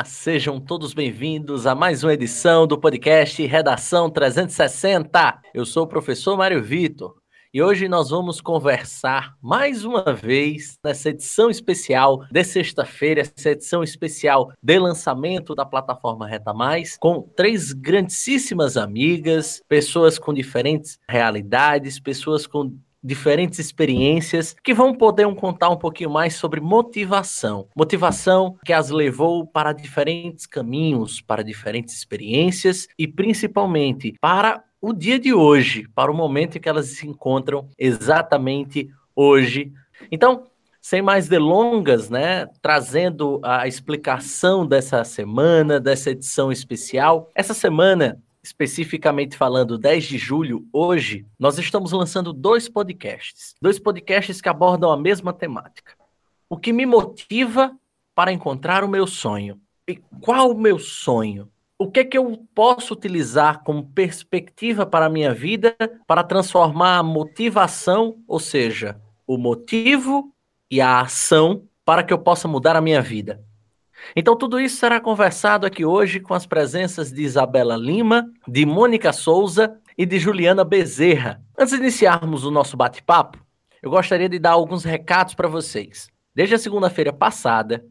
Olá, sejam todos bem-vindos a mais uma edição do podcast Redação 360. Eu sou o professor Mário Vitor e hoje nós vamos conversar mais uma vez nessa edição especial de sexta-feira, essa edição especial de lançamento da plataforma Reta Mais, com três grandíssimas amigas, pessoas com diferentes realidades, pessoas com diferentes experiências que vão poder contar um pouquinho mais sobre motivação. Motivação que as levou para diferentes caminhos, para diferentes experiências e principalmente para o dia de hoje, para o momento em que elas se encontram exatamente hoje. Então, sem mais delongas, né, trazendo a explicação dessa semana, dessa edição especial. Essa semana especificamente falando 10 de julho, hoje, nós estamos lançando dois podcasts. Dois podcasts que abordam a mesma temática. O que me motiva para encontrar o meu sonho? E qual o meu sonho? O que é que eu posso utilizar como perspectiva para a minha vida para transformar a motivação, ou seja, o motivo e a ação para que eu possa mudar a minha vida? Então, tudo isso será conversado aqui hoje com as presenças de Isabela Lima, de Mônica Souza e de Juliana Bezerra. Antes de iniciarmos o nosso bate-papo, eu gostaria de dar alguns recados para vocês. Desde a segunda-feira passada,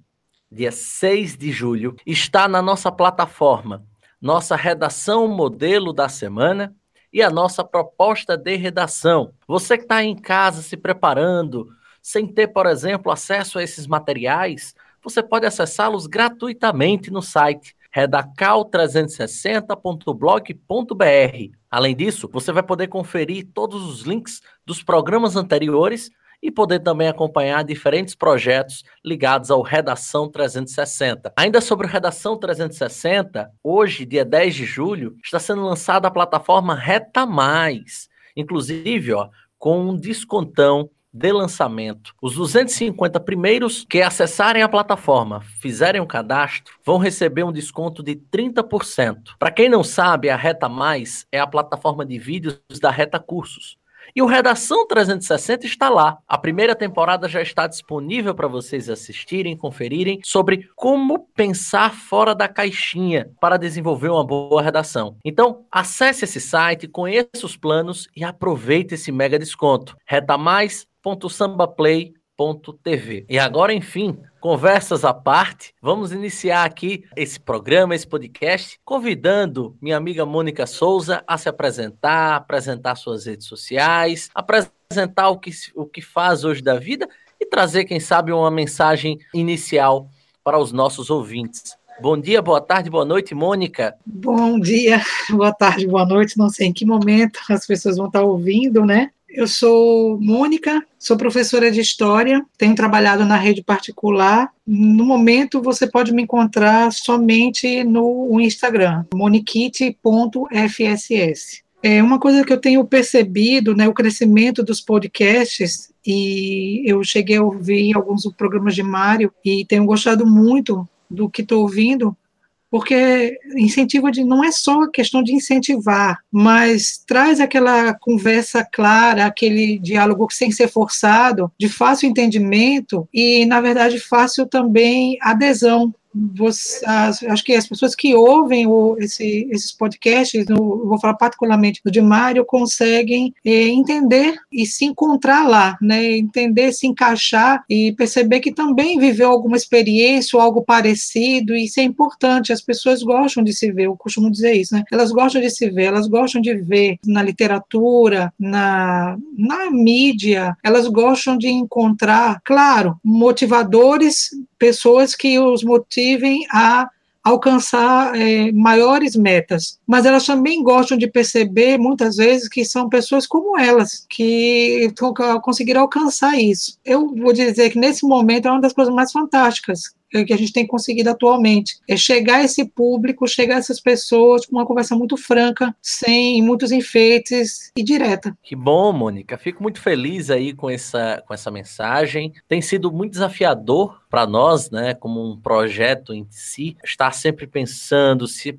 dia 6 de julho, está na nossa plataforma nossa redação modelo da semana e a nossa proposta de redação. Você que está em casa se preparando, sem ter, por exemplo, acesso a esses materiais, você pode acessá-los gratuitamente no site redacal360.blog.br. Além disso, você vai poder conferir todos os links dos programas anteriores e poder também acompanhar diferentes projetos ligados ao Redação 360. Ainda sobre o Redação 360, hoje, dia 10 de julho, está sendo lançada a plataforma Reta Mais. Inclusive, ó, com um descontão de lançamento. Os 250 primeiros que acessarem a plataforma, fizerem o um cadastro, vão receber um desconto de 30%. Para quem não sabe, a Reta Mais é a plataforma de vídeos da Reta Cursos. E o Redação 360 está lá. A primeira temporada já está disponível para vocês assistirem, conferirem sobre como pensar fora da caixinha para desenvolver uma boa redação. Então, acesse esse site, conheça os planos e aproveite esse mega desconto. Reta Mais www.sambaplay.tv. E agora, enfim, conversas à parte, vamos iniciar aqui esse programa, esse podcast, convidando minha amiga Mônica Souza a se apresentar, apresentar suas redes sociais, apresentar o que, o que faz hoje da vida e trazer, quem sabe, uma mensagem inicial para os nossos ouvintes. Bom dia, boa tarde, boa noite, Mônica. Bom dia, boa tarde, boa noite. Não sei em que momento as pessoas vão estar ouvindo, né? Eu sou Mônica, sou professora de História, tenho trabalhado na rede particular. No momento, você pode me encontrar somente no Instagram, moniquite.fss. É uma coisa que eu tenho percebido, né, o crescimento dos podcasts, e eu cheguei a ouvir alguns programas de Mário e tenho gostado muito do que estou ouvindo, porque incentivo de não é só questão de incentivar, mas traz aquela conversa clara, aquele diálogo sem ser forçado, de fácil entendimento e, na verdade, fácil também adesão você, as, acho que as pessoas que ouvem o, esse, esses podcasts, no, vou falar particularmente do de Mário, conseguem é, entender e se encontrar lá, né? entender, se encaixar e perceber que também viveu alguma experiência ou algo parecido, e isso é importante, as pessoas gostam de se ver, eu costumo dizer isso, né? elas gostam de se ver, elas gostam de ver na literatura, na, na mídia, elas gostam de encontrar, claro, motivadores pessoas que os a alcançar é, maiores metas, mas elas também gostam de perceber muitas vezes que são pessoas como elas que conseguiram alcançar isso. Eu vou dizer que nesse momento é uma das coisas mais fantásticas que a gente tem conseguido atualmente. É chegar a esse público, chegar a essas pessoas com uma conversa muito franca, sem muitos enfeites e direta. Que bom, Mônica. Fico muito feliz aí com essa, com essa mensagem. Tem sido muito desafiador para nós, né, como um projeto em si, estar sempre pensando, se,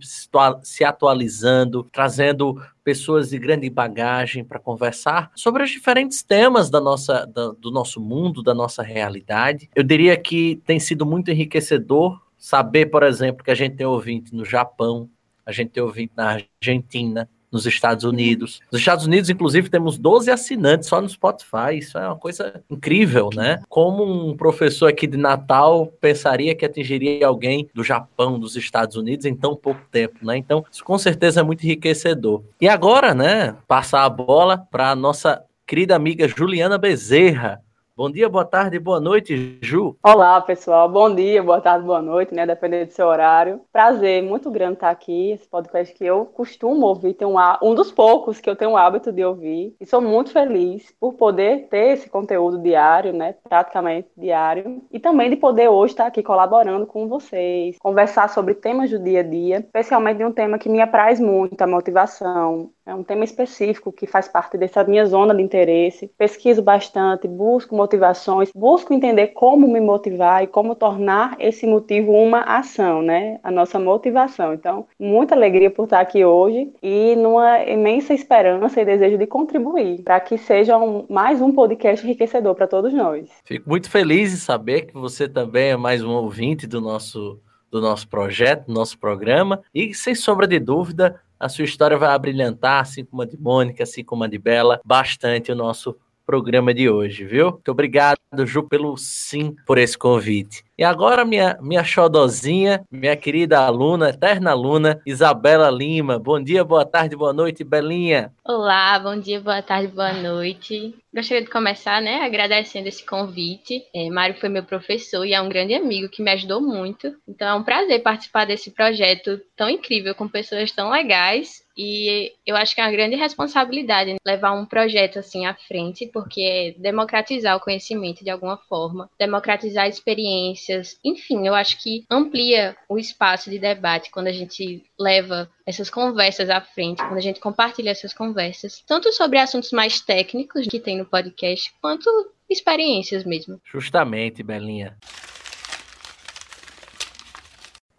se atualizando, trazendo pessoas de grande bagagem para conversar sobre os diferentes temas da nossa, da, do nosso mundo, da nossa realidade. Eu diria que tem sido muito enriquecedor saber, por exemplo, que a gente tem ouvinte no Japão, a gente tem ouvinte na Argentina, nos Estados Unidos. Nos Estados Unidos, inclusive, temos 12 assinantes só no Spotify. Isso é uma coisa incrível, né? Como um professor aqui de Natal pensaria que atingiria alguém do Japão, dos Estados Unidos em tão pouco tempo, né? Então, isso com certeza é muito enriquecedor. E agora, né, passar a bola para a nossa querida amiga Juliana Bezerra. Bom dia, boa tarde, boa noite, Ju. Olá, pessoal. Bom dia, boa tarde, boa noite, né? Dependendo do seu horário. Prazer, muito grande estar aqui. Esse podcast que eu costumo ouvir, tem um, um dos poucos que eu tenho o hábito de ouvir. E sou muito feliz por poder ter esse conteúdo diário, né? Praticamente diário. E também de poder hoje estar aqui colaborando com vocês, conversar sobre temas do dia a dia, especialmente de um tema que me apraz muito, a motivação, é um tema específico que faz parte dessa minha zona de interesse. Pesquiso bastante, busco motivações, busco entender como me motivar e como tornar esse motivo uma ação, né? A nossa motivação. Então, muita alegria por estar aqui hoje e numa imensa esperança e desejo de contribuir para que seja um, mais um podcast enriquecedor para todos nós. Fico muito feliz em saber que você também é mais um ouvinte do nosso do nosso projeto, do nosso programa, e sem sombra de dúvida, a sua história vai abrilhantar, assim como a de Mônica, assim como a de Bela, bastante o nosso programa de hoje, viu? Muito obrigado, Ju, pelo sim por esse convite. E agora, minha, minha xodozinha, minha querida aluna, eterna aluna, Isabela Lima. Bom dia, boa tarde, boa noite, Belinha. Olá, bom dia, boa tarde, boa noite. Gostaria de começar, né, agradecendo esse convite. É, Mário foi meu professor e é um grande amigo que me ajudou muito. Então é um prazer participar desse projeto tão incrível com pessoas tão legais e eu acho que é uma grande responsabilidade levar um projeto assim à frente, porque é democratizar o conhecimento de alguma forma, democratizar experiências, enfim, eu acho que amplia o espaço de debate quando a gente leva essas conversas à frente, quando a gente compartilha essas conversas, tanto sobre assuntos mais técnicos que tem no podcast, quanto experiências mesmo. Justamente, Belinha.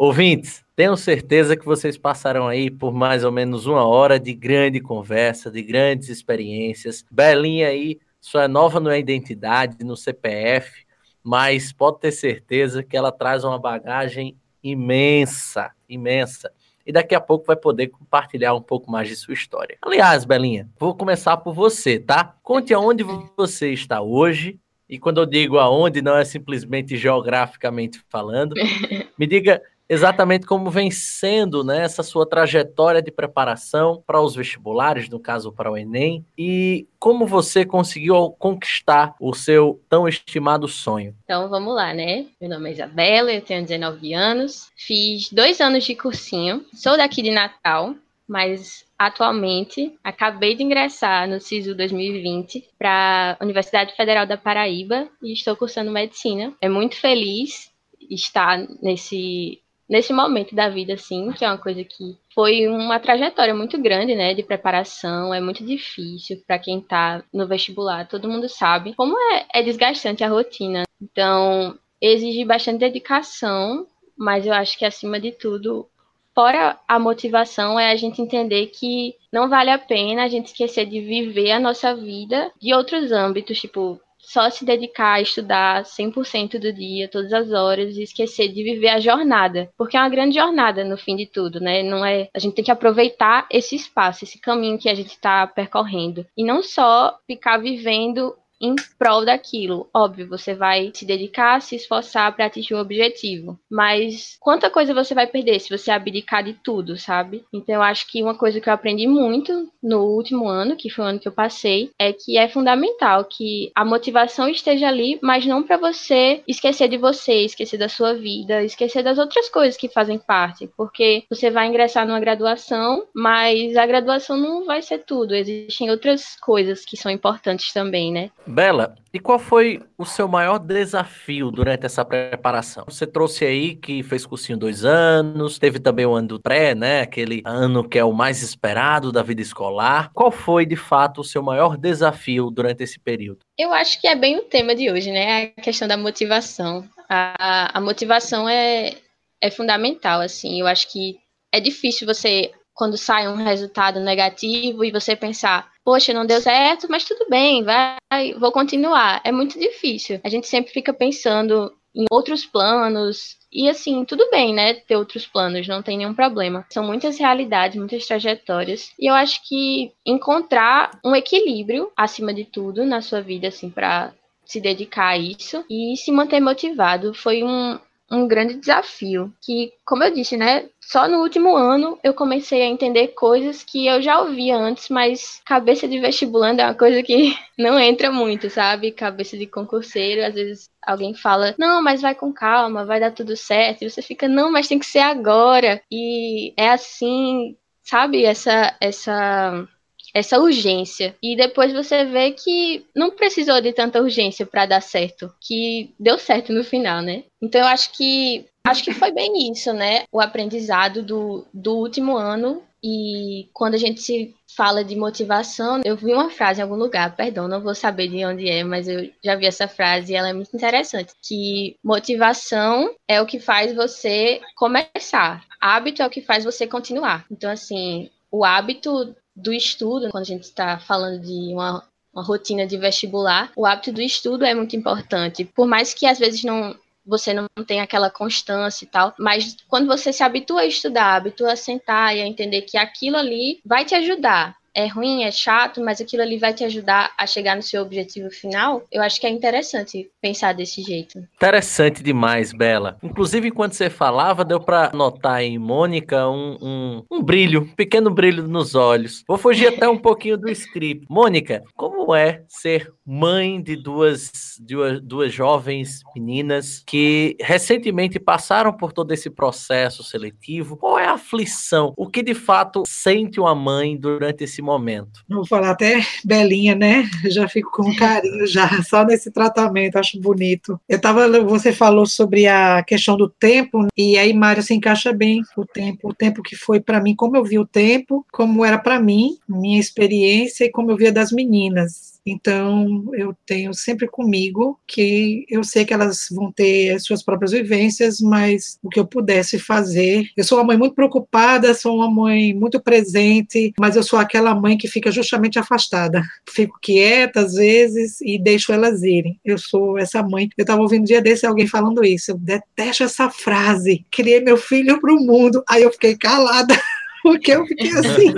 Ouvintes, tenho certeza que vocês passaram aí por mais ou menos uma hora de grande conversa, de grandes experiências. Belinha aí só é nova na identidade, no CPF, mas pode ter certeza que ela traz uma bagagem imensa, imensa. E daqui a pouco vai poder compartilhar um pouco mais de sua história. Aliás, Belinha, vou começar por você, tá? Conte aonde você está hoje. E quando eu digo aonde, não é simplesmente geograficamente falando. Me diga exatamente como vem sendo né, essa sua trajetória de preparação para os vestibulares, no caso para o Enem, e como você conseguiu conquistar o seu tão estimado sonho. Então vamos lá, né? Meu nome é Isabela, eu tenho 19 anos, fiz dois anos de cursinho, sou daqui de Natal, mas atualmente acabei de ingressar no SISU 2020 para a Universidade Federal da Paraíba e estou cursando medicina. É muito feliz estar nesse nesse momento da vida, assim, que é uma coisa que foi uma trajetória muito grande, né, de preparação, é muito difícil para quem está no vestibular, todo mundo sabe como é, é desgastante a rotina. Então, exige bastante dedicação, mas eu acho que acima de tudo, fora a motivação, é a gente entender que não vale a pena a gente esquecer de viver a nossa vida de outros âmbitos, tipo só se dedicar a estudar 100% do dia, todas as horas e esquecer de viver a jornada, porque é uma grande jornada no fim de tudo, né? Não é, a gente tem que aproveitar esse espaço, esse caminho que a gente está percorrendo e não só ficar vivendo em prol daquilo. Óbvio, você vai se dedicar, se esforçar para atingir o objetivo, mas quanta coisa você vai perder se você abdicar de tudo, sabe? Então eu acho que uma coisa que eu aprendi muito no último ano, que foi o ano que eu passei, é que é fundamental que a motivação esteja ali, mas não para você esquecer de você, esquecer da sua vida, esquecer das outras coisas que fazem parte, porque você vai ingressar numa graduação, mas a graduação não vai ser tudo, existem outras coisas que são importantes também, né? Bela, e qual foi o seu maior desafio durante essa preparação? Você trouxe aí que fez cursinho dois anos, teve também o ano do pré, né? Aquele ano que é o mais esperado da vida escolar. Qual foi, de fato, o seu maior desafio durante esse período? Eu acho que é bem o tema de hoje, né? A questão da motivação. A, a motivação é, é fundamental, assim. Eu acho que é difícil você, quando sai um resultado negativo e você pensar, poxa, não deu certo, mas tudo bem, vai, vou continuar. É muito difícil. A gente sempre fica pensando em outros planos. E assim, tudo bem, né? Ter outros planos, não tem nenhum problema. São muitas realidades, muitas trajetórias. E eu acho que encontrar um equilíbrio, acima de tudo, na sua vida, assim, para se dedicar a isso e se manter motivado foi um, um grande desafio. Que, como eu disse, né? Só no último ano eu comecei a entender coisas que eu já ouvia antes, mas cabeça de vestibulando é uma coisa que não entra muito, sabe? Cabeça de concurseiro, às vezes alguém fala, não, mas vai com calma, vai dar tudo certo. E você fica, não, mas tem que ser agora. E é assim, sabe? Essa, essa essa urgência. E depois você vê que não precisou de tanta urgência para dar certo, que deu certo no final, né? Então eu acho que acho que foi bem isso, né? O aprendizado do, do último ano e quando a gente se fala de motivação, eu vi uma frase em algum lugar, perdão, não vou saber de onde é, mas eu já vi essa frase e ela é muito interessante, que motivação é o que faz você começar, hábito é o que faz você continuar. Então assim, o hábito do estudo, quando a gente está falando de uma, uma rotina de vestibular, o hábito do estudo é muito importante. Por mais que às vezes não você não tenha aquela constância e tal, mas quando você se habitua a estudar, habitua a sentar e a entender que aquilo ali vai te ajudar é ruim, é chato, mas aquilo ali vai te ajudar a chegar no seu objetivo final, eu acho que é interessante pensar desse jeito. Interessante demais, Bela. Inclusive, enquanto você falava, deu para notar em Mônica um, um, um, brilho, um pequeno brilho nos olhos. Vou fugir até um pouquinho do script. Mônica, como é ser mãe de duas, duas, duas jovens meninas que recentemente passaram por todo esse processo seletivo? Qual é a aflição? O que de fato sente uma mãe durante esse momento? Vou falar até Belinha, né? Já fico com carinho já, só nesse tratamento, acho bonito. Eu tava, você falou sobre a questão do tempo, e aí, Mário, se encaixa bem o tempo, o tempo que foi para mim, como eu vi o tempo, como era para mim, minha experiência e como eu via das meninas. Então, eu tenho sempre comigo que eu sei que elas vão ter as suas próprias vivências, mas o que eu pudesse fazer. Eu sou uma mãe muito preocupada, sou uma mãe muito presente, mas eu sou aquela mãe que fica justamente afastada. Fico quieta às vezes e deixo elas irem. Eu sou essa mãe. Eu estava ouvindo um dia desse alguém falando isso. Eu detesto essa frase. Criei meu filho para o mundo. Aí eu fiquei calada. porque eu fiquei assim.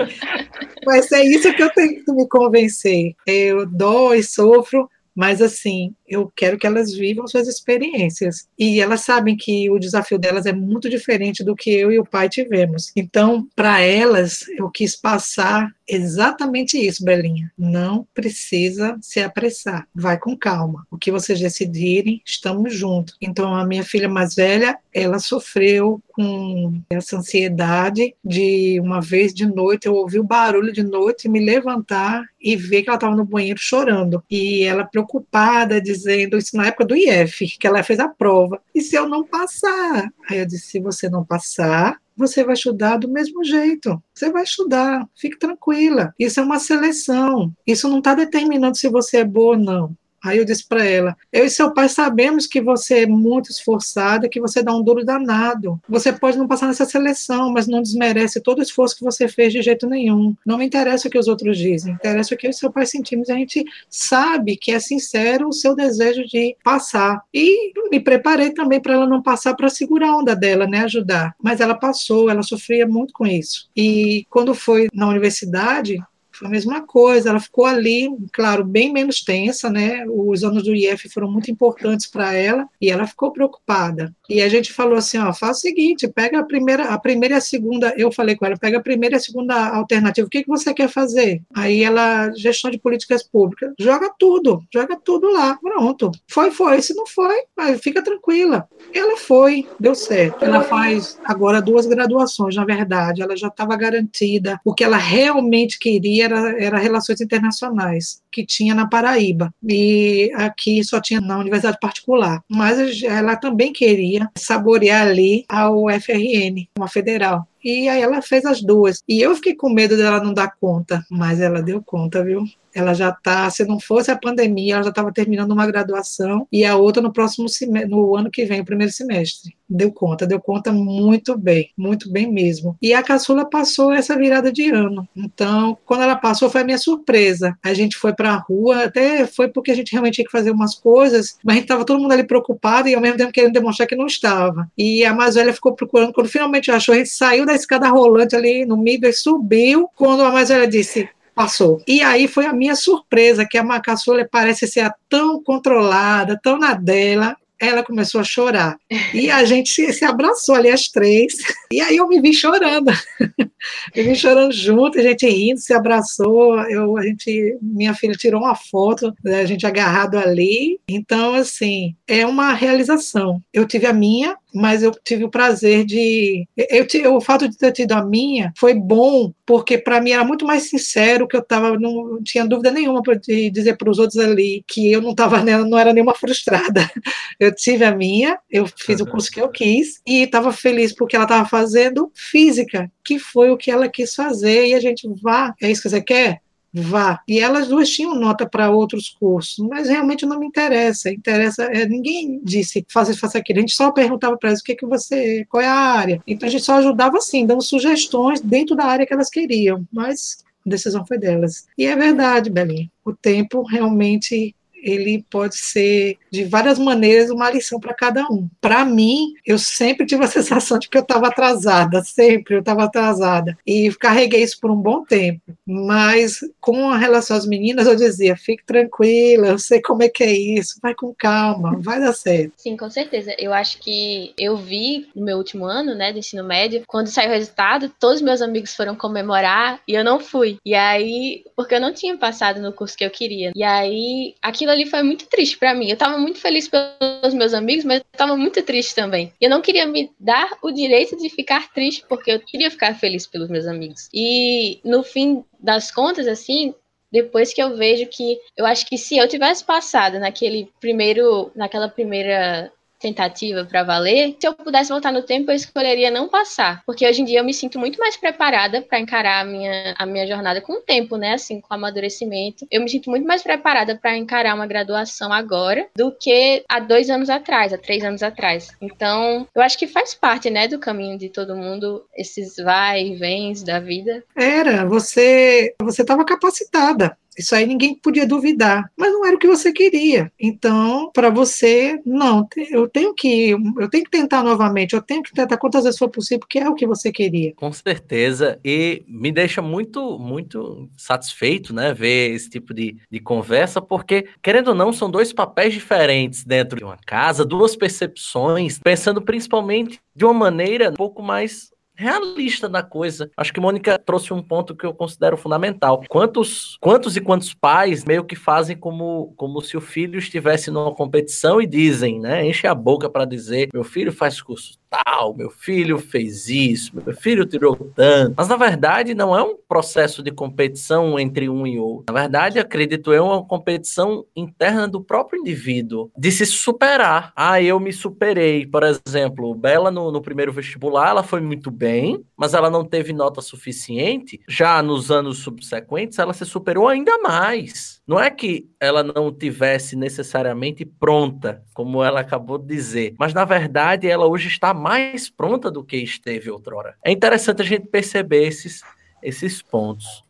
Mas é isso que eu tenho que me convencer. Eu dou e sofro, mas assim, eu quero que elas vivam suas experiências. E elas sabem que o desafio delas é muito diferente do que eu e o pai tivemos. Então, para elas, eu quis passar exatamente isso, Belinha. Não precisa se apressar. Vai com calma. O que vocês decidirem, estamos juntos. Então, a minha filha mais velha, ela sofreu com essa ansiedade de uma vez de noite eu ouvi o barulho de noite me levantar e ver que ela estava no banheiro chorando. E ela preocupada, dizendo dizendo isso na época do IF, que ela fez a prova. E se eu não passar? Aí eu disse: se você não passar, você vai estudar do mesmo jeito. Você vai estudar, fique tranquila. Isso é uma seleção. Isso não está determinando se você é boa ou não. Aí eu disse para ela: Eu e seu pai sabemos que você é muito esforçada, que você dá um duro danado. Você pode não passar nessa seleção, mas não desmerece todo o esforço que você fez de jeito nenhum. Não me interessa o que os outros dizem, interessa o que eu e seu pai sentimos. A gente sabe que é sincero o seu desejo de passar. E me preparei também para ela não passar para segurar a onda dela, né? Ajudar. Mas ela passou, ela sofria muito com isso. E quando foi na universidade, foi a mesma coisa, ela ficou ali, claro, bem menos tensa, né? Os anos do IF foram muito importantes para ela e ela ficou preocupada. E a gente falou assim, ó, faz o seguinte, pega a primeira, a primeira e a segunda, eu falei com ela, pega a primeira e a segunda alternativa, o que, que você quer fazer? Aí ela, gestão de políticas públicas, joga tudo, joga tudo lá, pronto. Foi, foi, se não foi, fica tranquila. Ela foi, deu certo. Ela faz agora duas graduações, na verdade, ela já estava garantida, o que ela realmente queria era, era Relações Internacionais, que tinha na Paraíba, e aqui só tinha na universidade particular. Mas ela também queria saborear ali a UFRN, uma federal. E aí ela fez as duas. E eu fiquei com medo dela não dar conta, mas ela deu conta, viu? Ela já está, se não fosse a pandemia, ela já estava terminando uma graduação e a outra no próximo semestre, no ano que vem, o primeiro semestre. Deu conta, deu conta muito bem, muito bem mesmo. E a caçula passou essa virada de ano. Então, quando ela passou, foi a minha surpresa. A gente foi para a rua, até foi porque a gente realmente tinha que fazer umas coisas, mas a gente estava todo mundo ali preocupado e ao mesmo tempo querendo demonstrar que não estava. E a mais velha ficou procurando, quando finalmente achou, a gente saiu da escada rolante ali no meio e subiu. Quando a mais velha disse: passou. E aí foi a minha surpresa, que a Macaçula parece ser tão controlada, tão na dela, ela começou a chorar. E a gente se, se, abraçou ali as três. E aí eu me vi chorando. me vi chorando junto, a gente rindo, se abraçou. Eu, a gente, minha filha tirou uma foto da gente agarrado ali. Então, assim, é uma realização. Eu tive a minha, mas eu tive o prazer de. Eu, eu, o fato de ter tido a minha foi bom, porque para mim era muito mais sincero, que eu tava, não tinha dúvida nenhuma de dizer para os outros ali que eu não estava não era nenhuma frustrada. Eu tive a minha, eu fiz o curso que eu quis e estava feliz porque ela estava fazendo física, que foi o que ela quis fazer, e a gente vá, é isso que você quer? Vá. E elas duas tinham nota para outros cursos, mas realmente não me interessa. Interessa, é, ninguém disse faça faça aquilo. A gente só perguntava para elas o que que você, qual é a área. Então a gente só ajudava assim, dando sugestões dentro da área que elas queriam, mas a decisão foi delas. E é verdade, Belinha. O tempo realmente ele pode ser de várias maneiras uma lição para cada um. Para mim, eu sempre tive a sensação de que eu estava atrasada, sempre eu estava atrasada. E carreguei isso por um bom tempo. Mas com relação às meninas, eu dizia: fique tranquila, eu sei como é que é isso, vai com calma, vai dar certo. Sim, com certeza. Eu acho que eu vi no meu último ano, né, do ensino médio, quando saiu o resultado, todos meus amigos foram comemorar e eu não fui. E aí, porque eu não tinha passado no curso que eu queria. E aí, aquilo ali foi muito triste para mim. Eu tava muito feliz pelos meus amigos, mas eu tava muito triste também. Eu não queria me dar o direito de ficar triste, porque eu queria ficar feliz pelos meus amigos. E no fim das contas, assim, depois que eu vejo que eu acho que se eu tivesse passado naquele primeiro, naquela primeira tentativa para valer, se eu pudesse voltar no tempo, eu escolheria não passar, porque hoje em dia eu me sinto muito mais preparada para encarar a minha, a minha jornada com o tempo, né? Assim, com o amadurecimento. Eu me sinto muito mais preparada para encarar uma graduação agora do que há dois anos atrás, há três anos atrás. Então, eu acho que faz parte, né, do caminho de todo mundo, esses vai e vens da vida. Era, você você estava capacitada isso aí ninguém podia duvidar, mas não era o que você queria. Então, para você, não, eu tenho que eu tenho que tentar novamente, eu tenho que tentar quantas vezes for possível, porque é o que você queria. Com certeza, e me deixa muito muito satisfeito, né, ver esse tipo de, de conversa, porque querendo ou não, são dois papéis diferentes dentro de uma casa, duas percepções, pensando principalmente de uma maneira um pouco mais realista da coisa. Acho que Mônica trouxe um ponto que eu considero fundamental. Quantos, quantos e quantos pais meio que fazem como, como se o filho estivesse numa competição e dizem, né? Enche a boca para dizer: meu filho faz curso tal, meu filho fez isso, meu filho tirou tanto. Mas na verdade não é um processo de competição entre um e outro. Na verdade, acredito eu, é uma competição interna do próprio indivíduo, de se superar. Ah, eu me superei. Por exemplo, Bela no, no primeiro vestibular, ela foi muito bem, mas ela não teve nota suficiente. Já nos anos subsequentes, ela se superou ainda mais. Não é que ela não tivesse necessariamente pronta, como ela acabou de dizer, mas na verdade ela hoje está mais pronta do que esteve outrora. É interessante a gente perceber esses, esses pontos.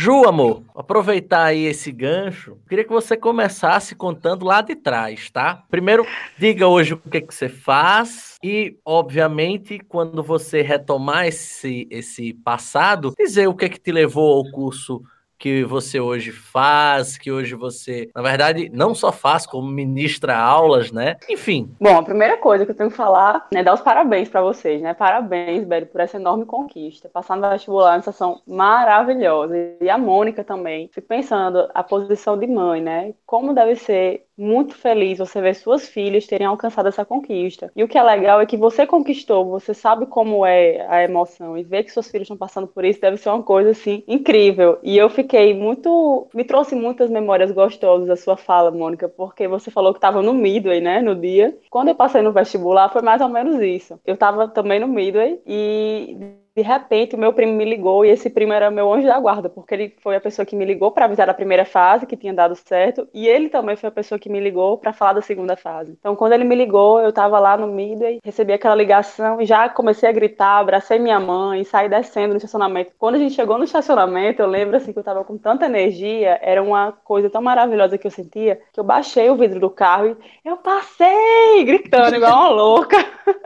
Ju, amor, aproveitar aí esse gancho, queria que você começasse contando lá de trás, tá? Primeiro, diga hoje o que, que você faz e, obviamente, quando você retomar esse, esse passado, dizer o que, que te levou ao curso que você hoje faz, que hoje você, na verdade, não só faz, como ministra aulas, né? Enfim. Bom, a primeira coisa que eu tenho que falar, né, dar os parabéns para vocês, né? Parabéns, Belo, por essa enorme conquista. Passar no vestibular é uma situação maravilhosa. E a Mônica também. Fico pensando a posição de mãe, né? Como deve ser muito feliz você ver suas filhas terem alcançado essa conquista. E o que é legal é que você conquistou, você sabe como é a emoção e ver que seus filhos estão passando por isso deve ser uma coisa assim incrível. E eu fiquei muito, me trouxe muitas memórias gostosas da sua fala, Mônica, porque você falou que estava no Midway, né, no dia. Quando eu passei no vestibular foi mais ou menos isso. Eu estava também no Midway e de repente o meu primo me ligou e esse primo era meu anjo da guarda, porque ele foi a pessoa que me ligou para avisar da primeira fase que tinha dado certo e ele também foi a pessoa que me ligou para falar da segunda fase. Então quando ele me ligou, eu estava lá no Midway, recebi aquela ligação e já comecei a gritar, abracei minha mãe, saí descendo no estacionamento. Quando a gente chegou no estacionamento, eu lembro assim que eu estava com tanta energia, era uma coisa tão maravilhosa que eu sentia, que eu baixei o vidro do carro e eu passei gritando igual uma louca.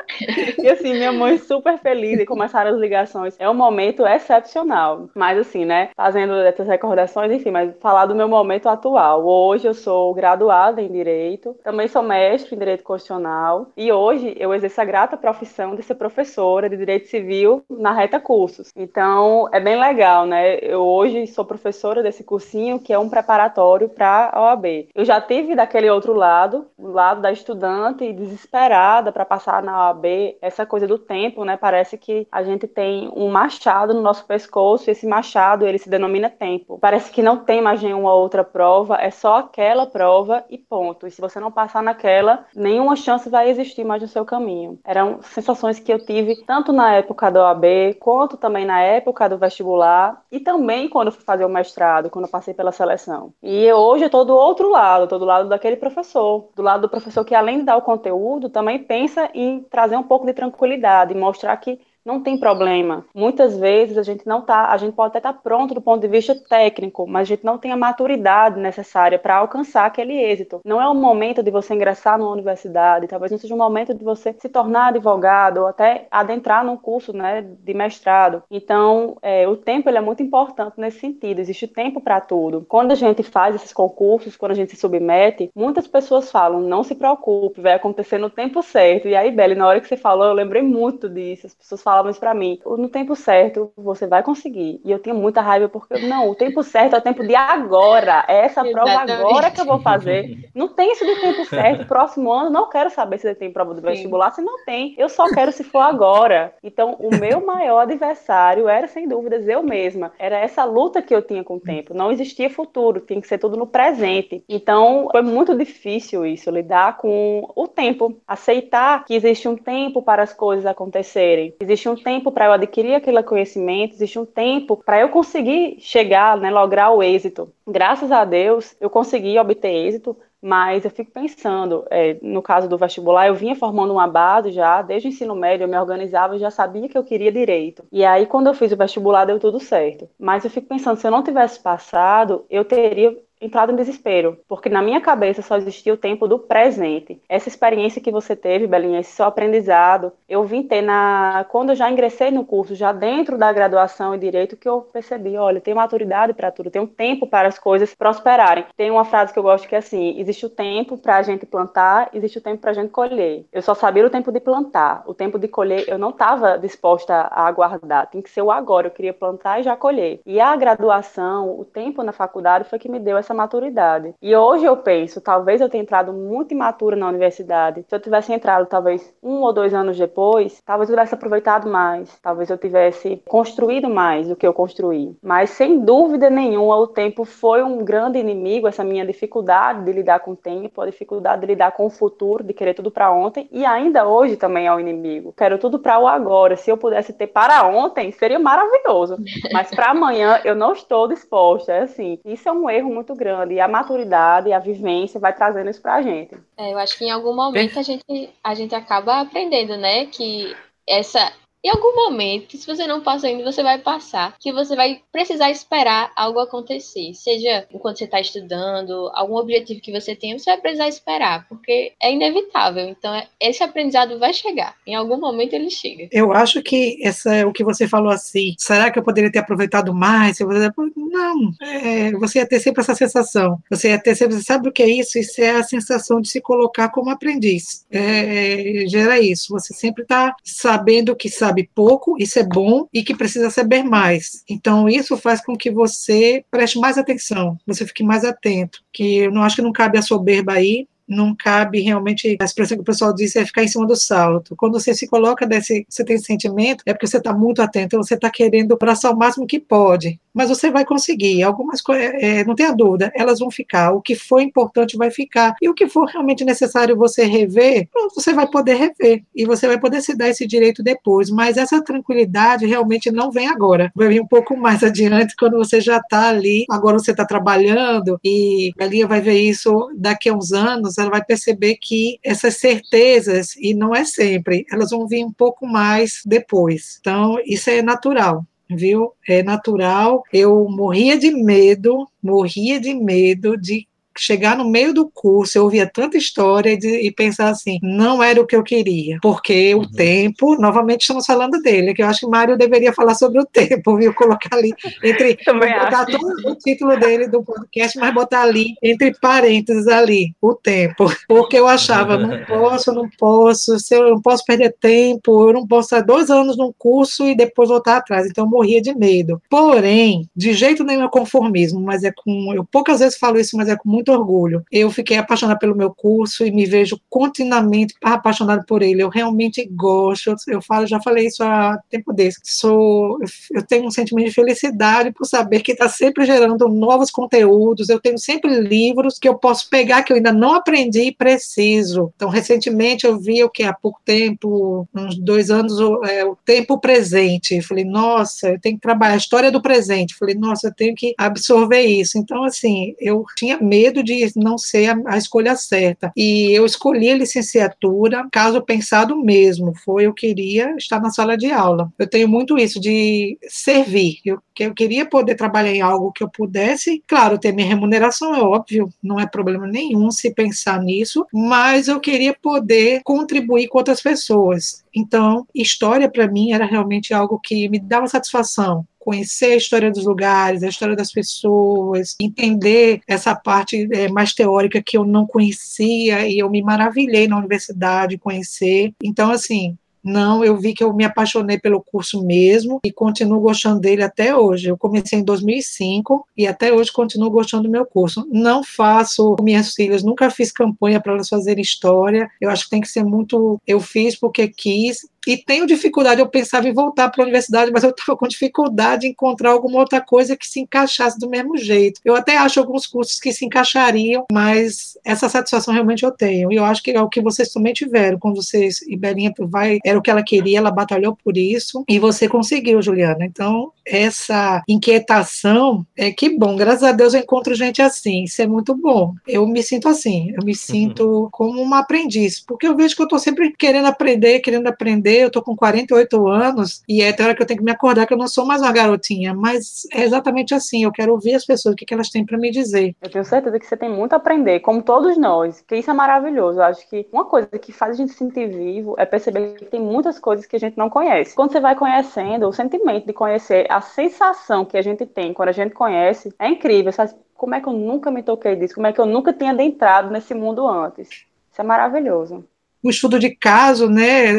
e assim, minha mãe super feliz e começaram as ligações. É um momento excepcional. Mas assim, né, fazendo essas recordações, enfim, mas falar do meu momento atual. Hoje eu sou graduada em Direito, também sou mestre em Direito Constitucional e hoje eu exerço a grata profissão de ser professora de Direito Civil na Reta Cursos. Então, é bem legal, né? Eu hoje sou professora desse cursinho que é um preparatório para a OAB. Eu já tive daquele outro lado, o lado da estudante desesperada para passar na OAB, essa coisa do tempo, né? Parece que a gente tem um machado no nosso pescoço e esse machado, ele se denomina tempo. Parece que não tem mais nenhuma outra prova, é só aquela prova e ponto. E se você não passar naquela, nenhuma chance vai existir mais no seu caminho. Eram sensações que eu tive tanto na época da OAB, quanto também na época do vestibular e também quando eu fui fazer o mestrado, quando eu passei pela seleção. E hoje eu estou do outro lado, estou do lado daquele professor, do lado do professor que além de dar o conteúdo, também pensa em trazer um pouco de tranquilidade, mostrar que não tem problema. Muitas vezes a gente não tá, a gente pode até estar tá pronto do ponto de vista técnico, mas a gente não tem a maturidade necessária para alcançar aquele êxito. Não é o momento de você ingressar numa universidade, talvez não seja o momento de você se tornar advogado ou até adentrar num curso, né, de mestrado. Então, é, o tempo ele é muito importante nesse sentido. Existe tempo para tudo. Quando a gente faz esses concursos, quando a gente se submete, muitas pessoas falam: não se preocupe, vai acontecer no tempo certo. E aí, Beli, na hora que você falou, eu lembrei muito disso. As pessoas falam falavam isso pra mim. No tempo certo, você vai conseguir. E eu tinha muita raiva porque, não, o tempo certo é o tempo de agora. É essa prova agora que eu vou fazer. Não tem isso de tempo certo. Próximo ano, não quero saber se tem prova do vestibular, Sim. se não tem. Eu só quero se for agora. Então, o meu maior adversário era, sem dúvidas, eu mesma. Era essa luta que eu tinha com o tempo. Não existia futuro, tinha que ser tudo no presente. Então, foi muito difícil isso, lidar com o tempo. Aceitar que existe um tempo para as coisas acontecerem. Existe existe um tempo para eu adquirir aquele conhecimento, existe um tempo para eu conseguir chegar, né, lograr o êxito. Graças a Deus, eu consegui obter êxito, mas eu fico pensando, é, no caso do vestibular, eu vinha formando uma base já, desde o ensino médio, eu me organizava e já sabia que eu queria direito. E aí, quando eu fiz o vestibular, deu tudo certo. Mas eu fico pensando, se eu não tivesse passado, eu teria entrado em desespero, porque na minha cabeça só existia o tempo do presente. Essa experiência que você teve, Belinha, esse seu aprendizado, eu vim ter na quando eu já ingressei no curso, já dentro da graduação em direito, que eu percebi, olha, tem maturidade para tudo, tem um tempo para as coisas prosperarem. Tem uma frase que eu gosto que é assim: existe o tempo para a gente plantar, existe o tempo para a gente colher. Eu só sabia o tempo de plantar, o tempo de colher eu não estava disposta a aguardar, tem que ser o agora. Eu queria plantar e já colher. E a graduação, o tempo na faculdade foi que me deu essa essa maturidade. E hoje eu penso, talvez eu tenha entrado muito imatura na universidade. Se eu tivesse entrado talvez um ou dois anos depois, talvez eu tivesse aproveitado mais, talvez eu tivesse construído mais do que eu construí. Mas sem dúvida nenhuma, o tempo foi um grande inimigo, essa minha dificuldade de lidar com o tempo, a dificuldade de lidar com o futuro, de querer tudo para ontem, e ainda hoje também é o inimigo. Quero tudo para o agora. Se eu pudesse ter para ontem, seria maravilhoso. Mas para amanhã eu não estou disposta. É assim, isso é um erro muito grande. E a maturidade e a vivência vai trazendo isso pra gente. É, eu acho que em algum momento a gente, a gente acaba aprendendo, né? Que essa em algum momento, se você não passa ainda, você vai passar, que você vai precisar esperar algo acontecer. Seja enquanto você está estudando, algum objetivo que você tenha, você vai precisar esperar, porque é inevitável. Então, é, esse aprendizado vai chegar. Em algum momento ele chega. Eu acho que essa é o que você falou assim. Será que eu poderia ter aproveitado mais? Não, é, você ia ter sempre essa sensação. Você ia ter sempre, sabe o que é isso? Isso é a sensação de se colocar como aprendiz. É, gera isso. Você sempre está sabendo que sabe sabe pouco, isso é bom, e que precisa saber mais. Então, isso faz com que você preste mais atenção, você fique mais atento. Que eu não acho que não cabe a soberba aí, não cabe realmente, a expressão que o pessoal diz é ficar em cima do salto. Quando você se coloca desse, você tem esse sentimento, é porque você está muito atento, você está querendo abraçar o máximo que pode. Mas você vai conseguir. Algumas coisas, é, é, não tenha dúvida, elas vão ficar. O que for importante vai ficar. E o que for realmente necessário você rever, você vai poder rever. E você vai poder se dar esse direito depois. Mas essa tranquilidade realmente não vem agora. Vai vir um pouco mais adiante, quando você já está ali. Agora você está trabalhando e a Lia vai ver isso daqui a uns anos, ela vai perceber que essas certezas, e não é sempre, elas vão vir um pouco mais depois. Então, isso é natural viu? É natural. Eu morria de medo, morria de medo de chegar no meio do curso, eu ouvia tanta história e, de, e pensar assim, não era o que eu queria, porque uhum. o tempo, novamente estamos falando dele, que eu acho que Mário deveria falar sobre o tempo, viu? Colocar ali entre botar todo o título dele do podcast, mas botar ali entre parênteses ali o tempo, porque eu achava não posso, não posso, se eu não posso perder tempo, eu não posso estar dois anos num curso e depois voltar atrás, então eu morria de medo. Porém, de jeito nenhum é conformismo, mas é com eu poucas vezes falo isso, mas é com muito muito orgulho. Eu fiquei apaixonada pelo meu curso e me vejo continuamente apaixonada por ele. Eu realmente gosto. Eu falo, já falei isso há tempo desse. Sou, eu tenho um sentimento de felicidade por saber que está sempre gerando novos conteúdos. Eu tenho sempre livros que eu posso pegar que eu ainda não aprendi e preciso. Então, recentemente eu vi o que há pouco tempo, uns dois anos, é, o tempo presente. Eu falei, nossa, eu tenho que trabalhar a história do presente. Eu falei, nossa, eu tenho que absorver isso. Então, assim, eu tinha medo medo de não ser a, a escolha certa. E eu escolhi a licenciatura, caso pensado mesmo, foi eu queria estar na sala de aula. Eu tenho muito isso de servir. Eu, eu queria poder trabalhar em algo que eu pudesse, claro, ter minha remuneração, é óbvio, não é problema nenhum se pensar nisso, mas eu queria poder contribuir com outras pessoas. Então, história para mim era realmente algo que me dava satisfação conhecer a história dos lugares, a história das pessoas, entender essa parte é, mais teórica que eu não conhecia e eu me maravilhei na universidade conhecer. Então, assim, não, eu vi que eu me apaixonei pelo curso mesmo e continuo gostando dele até hoje. Eu comecei em 2005 e até hoje continuo gostando do meu curso. Não faço minhas filhas, nunca fiz campanha para elas fazerem história. Eu acho que tem que ser muito. Eu fiz porque quis e tenho dificuldade, eu pensava em voltar para a universidade, mas eu estava com dificuldade em encontrar alguma outra coisa que se encaixasse do mesmo jeito. Eu até acho alguns cursos que se encaixariam, mas essa satisfação realmente eu tenho. E eu acho que é o que vocês também tiveram, quando vocês, e Belinha vai, era o que ela queria, ela batalhou por isso, e você conseguiu, Juliana. Então, essa inquietação, é que bom, graças a Deus eu encontro gente assim, isso é muito bom. Eu me sinto assim, eu me sinto uhum. como uma aprendiz, porque eu vejo que eu estou sempre querendo aprender, querendo aprender, eu tô com 48 anos e é hora que eu tenho que me acordar que eu não sou mais uma garotinha, mas é exatamente assim, eu quero ouvir as pessoas, o que, que elas têm para me dizer. Eu tenho certeza que você tem muito a aprender, como todos nós, que isso é maravilhoso. Eu acho que uma coisa que faz a gente se sentir vivo é perceber que tem muitas coisas que a gente não conhece. Quando você vai conhecendo, o sentimento de conhecer, a sensação que a gente tem quando a gente conhece, é incrível. Sabe? Como é que eu nunca me toquei disso? Como é que eu nunca tinha adentrado nesse mundo antes? Isso é maravilhoso o estudo de caso, né,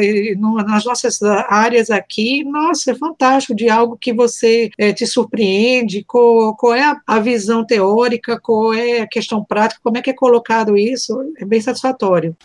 nas nossas áreas aqui, nossa, é fantástico, de algo que você é, te surpreende, qual, qual é a, a, visão teórica, qual é a questão prática, como é que é colocado isso, é bem satisfatório.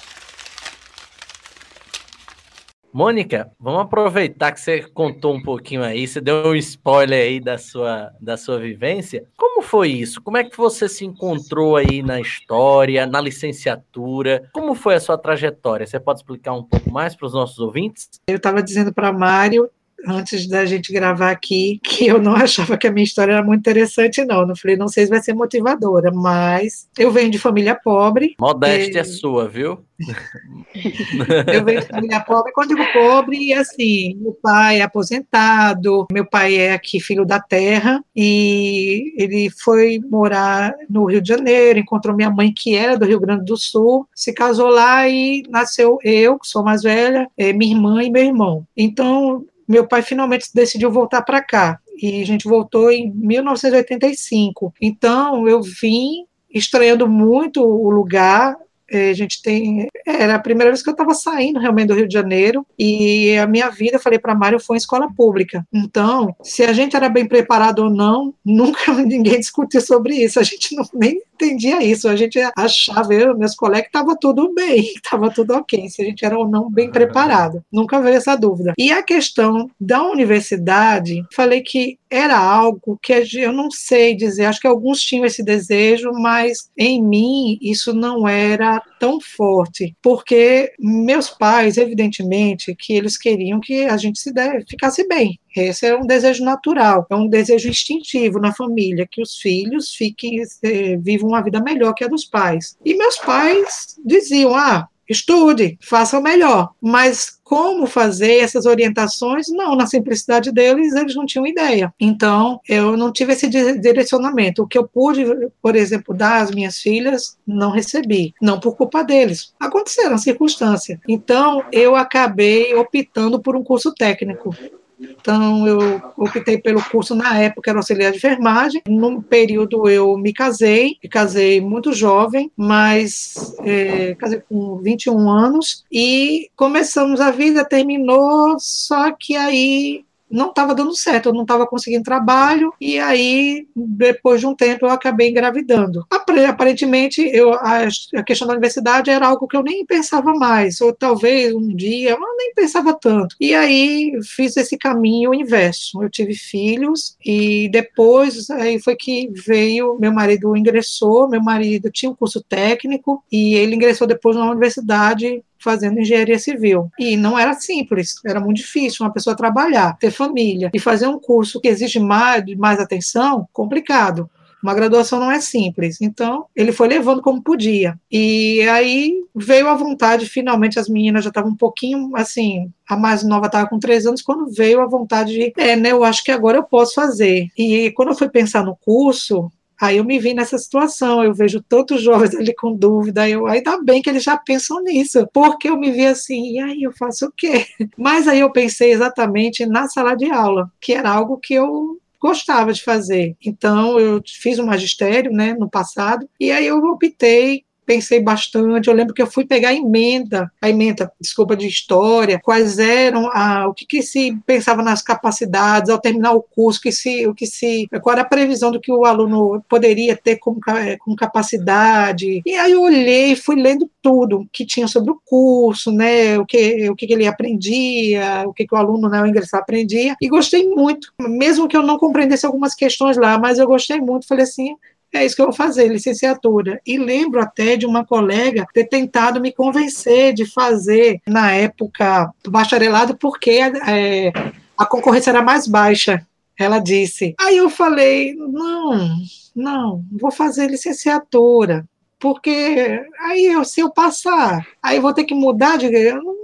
Mônica, vamos aproveitar que você contou um pouquinho aí, você deu um spoiler aí da sua, da sua vivência. Como foi isso? Como é que você se encontrou aí na história, na licenciatura? Como foi a sua trajetória? Você pode explicar um pouco mais para os nossos ouvintes? Eu estava dizendo para Mário antes da gente gravar aqui, que eu não achava que a minha história era muito interessante, não. Eu falei, não sei se vai ser motivadora, mas eu venho de família pobre. Modéstia é, sua, viu? eu venho de família pobre. Quando digo pobre, assim, meu pai é aposentado, meu pai é aqui filho da terra, e ele foi morar no Rio de Janeiro, encontrou minha mãe, que era do Rio Grande do Sul, se casou lá e nasceu eu, que sou mais velha, é, minha irmã e meu irmão. Então, meu pai finalmente decidiu voltar para cá. E a gente voltou em 1985. Então, eu vim estranhando muito o lugar, eh, a gente tem. Era a primeira vez que eu estava saindo realmente do Rio de Janeiro e a minha vida, eu falei para Mário, foi em escola pública. Então, se a gente era bem preparado ou não, nunca ninguém discutiu sobre isso. A gente não, nem entendia isso. A gente achava, eu, meus colegas, estava tudo bem, estava tudo ok, se a gente era ou não bem preparado. Nunca veio essa dúvida. E a questão da universidade, falei que era algo que eu não sei dizer, acho que alguns tinham esse desejo, mas em mim isso não era tão forte, porque meus pais, evidentemente, que eles queriam que a gente se der, ficasse bem. Esse é um desejo natural, é um desejo instintivo na família, que os filhos fiquem, eh, vivam uma vida melhor que a dos pais. E meus pais diziam: ah, estude, faça o melhor. Mas como fazer essas orientações? Não, na simplicidade deles, eles não tinham ideia. Então, eu não tive esse direcionamento. O que eu pude, por exemplo, dar às minhas filhas, não recebi. Não por culpa deles. Aconteceram circunstâncias. Então, eu acabei optando por um curso técnico. Então, eu optei pelo curso na época, era auxiliar de enfermagem. Num período, eu me casei, me casei muito jovem, mas é, casei com 21 anos, e começamos a vida, terminou, só que aí não estava dando certo, eu não estava conseguindo trabalho, e aí, depois de um tempo, eu acabei engravidando. Aparentemente, eu, a, questão da universidade era algo que eu nem pensava mais, ou talvez um dia, eu nem pensava tanto. E aí, fiz esse caminho inverso. Eu tive filhos, e depois, aí foi que veio, meu marido ingressou, meu marido tinha um curso técnico, e ele ingressou depois na universidade fazendo engenharia civil. E não era simples, era muito difícil uma pessoa trabalhar, ter família e fazer um curso que exige mais, mais atenção, complicado. Uma graduação não é simples. Então, ele foi levando como podia. E aí veio a vontade, finalmente as meninas já estavam um pouquinho assim, a mais nova estava com três anos, quando veio a vontade de, é, né, eu acho que agora eu posso fazer. E quando eu fui pensar no curso, Aí eu me vi nessa situação, eu vejo tantos jovens ali com dúvida, eu ainda bem que eles já pensam nisso, porque eu me vi assim, e aí eu faço o quê? Mas aí eu pensei exatamente na sala de aula, que era algo que eu gostava de fazer. Então eu fiz o um magistério, né, no passado, e aí eu optei pensei bastante. Eu lembro que eu fui pegar a emenda, a emenda, desculpa, de história, quais eram a, o que, que se pensava nas capacidades ao terminar o curso, que se, o que se, qual era a previsão do que o aluno poderia ter como, como capacidade. E aí eu olhei, fui lendo tudo que tinha sobre o curso, né, o que, o que ele aprendia, o que, que o aluno, né, o ingressar aprendia, e gostei muito, mesmo que eu não compreendesse algumas questões lá, mas eu gostei muito, falei assim, é isso que eu vou fazer, licenciatura. E lembro até de uma colega ter tentado me convencer de fazer, na época, bacharelado, porque é, a concorrência era mais baixa. Ela disse. Aí eu falei: não, não, vou fazer licenciatura porque aí eu, se eu passar, aí vou ter que mudar de.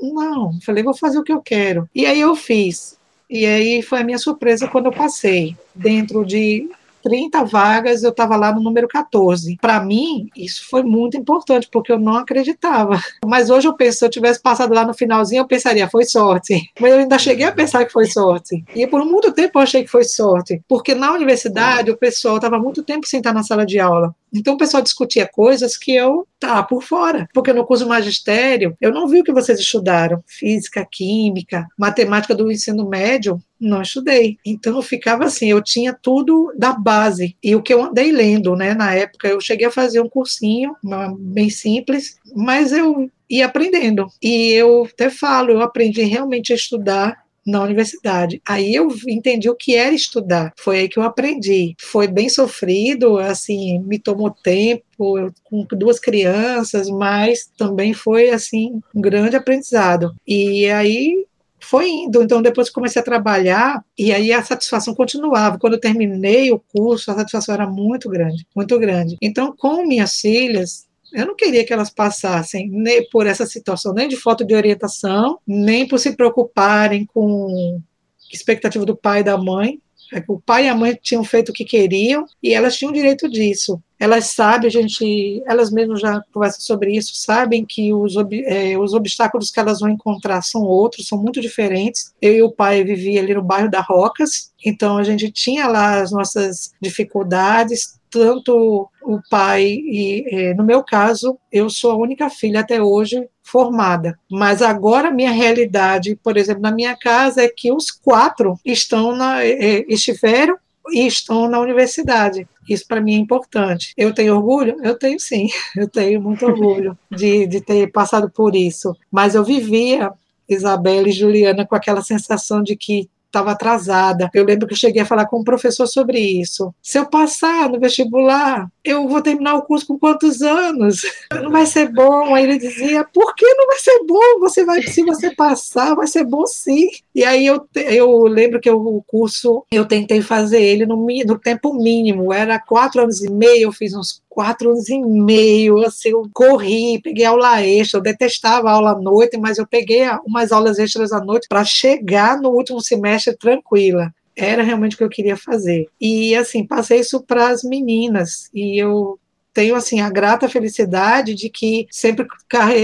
Não, falei, vou fazer o que eu quero. E aí eu fiz. E aí foi a minha surpresa quando eu passei. Dentro de 30 vagas, eu estava lá no número 14. Para mim, isso foi muito importante, porque eu não acreditava. Mas hoje eu penso, se eu tivesse passado lá no finalzinho, eu pensaria, foi sorte. Mas eu ainda cheguei a pensar que foi sorte. E por muito tempo eu achei que foi sorte, porque na universidade o pessoal estava muito tempo sem estar na sala de aula. Então o pessoal discutia coisas que eu estava por fora, porque no curso magistério eu não vi o que vocês estudaram, física, química, matemática do ensino médio, não estudei. Então eu ficava assim, eu tinha tudo da base. E o que eu andei lendo, né, na época, eu cheguei a fazer um cursinho, bem simples, mas eu ia aprendendo. E eu até falo, eu aprendi realmente a estudar na universidade. Aí eu entendi o que era estudar. Foi aí que eu aprendi. Foi bem sofrido, assim, me tomou tempo, com duas crianças, mas também foi assim um grande aprendizado. E aí foi indo. Então, depois que comecei a trabalhar, e aí a satisfação continuava. Quando eu terminei o curso, a satisfação era muito grande, muito grande. Então, com minhas filhas, eu não queria que elas passassem nem por essa situação, nem de falta de orientação, nem por se preocuparem com expectativa do pai e da mãe, o pai e a mãe tinham feito o que queriam e elas tinham direito disso. Elas sabem, a gente, elas mesmas já conversam sobre isso, sabem que os, é, os obstáculos que elas vão encontrar são outros, são muito diferentes. Eu e o pai vivia ali no bairro da Rocas, então a gente tinha lá as nossas dificuldades, tanto o pai e, é, no meu caso, eu sou a única filha até hoje formada. Mas agora minha realidade, por exemplo, na minha casa é que os quatro estão na, estiveram e estão na universidade. Isso para mim é importante. Eu tenho orgulho? Eu tenho sim. Eu tenho muito orgulho de, de ter passado por isso. Mas eu vivia Isabela e Juliana com aquela sensação de que estava atrasada. Eu lembro que eu cheguei a falar com um professor sobre isso. Se eu passar no vestibular, eu vou terminar o curso com quantos anos? Não vai ser bom. Aí ele dizia: por que não vai ser bom? Você vai, se você passar, vai ser bom sim. E aí eu, eu lembro que o curso eu tentei fazer ele no, no tempo mínimo, era quatro anos e meio, eu fiz uns quatro anos e meio, assim, eu corri, peguei aula extra, eu detestava aula à noite, mas eu peguei umas aulas extras à noite para chegar no último semestre tranquila era realmente o que eu queria fazer. E assim, passei isso para as meninas e eu tenho assim a grata felicidade de que sempre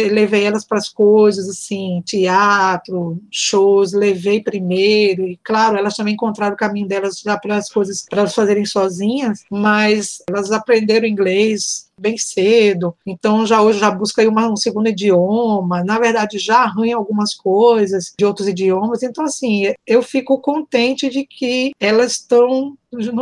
levei elas para as coisas assim, teatro, shows, levei primeiro e claro, elas também encontraram o caminho delas para as coisas para fazerem sozinhas, mas elas aprenderam inglês bem cedo, então já hoje já busca uma, um segundo idioma, na verdade já arranha algumas coisas de outros idiomas, então assim, eu fico contente de que elas estão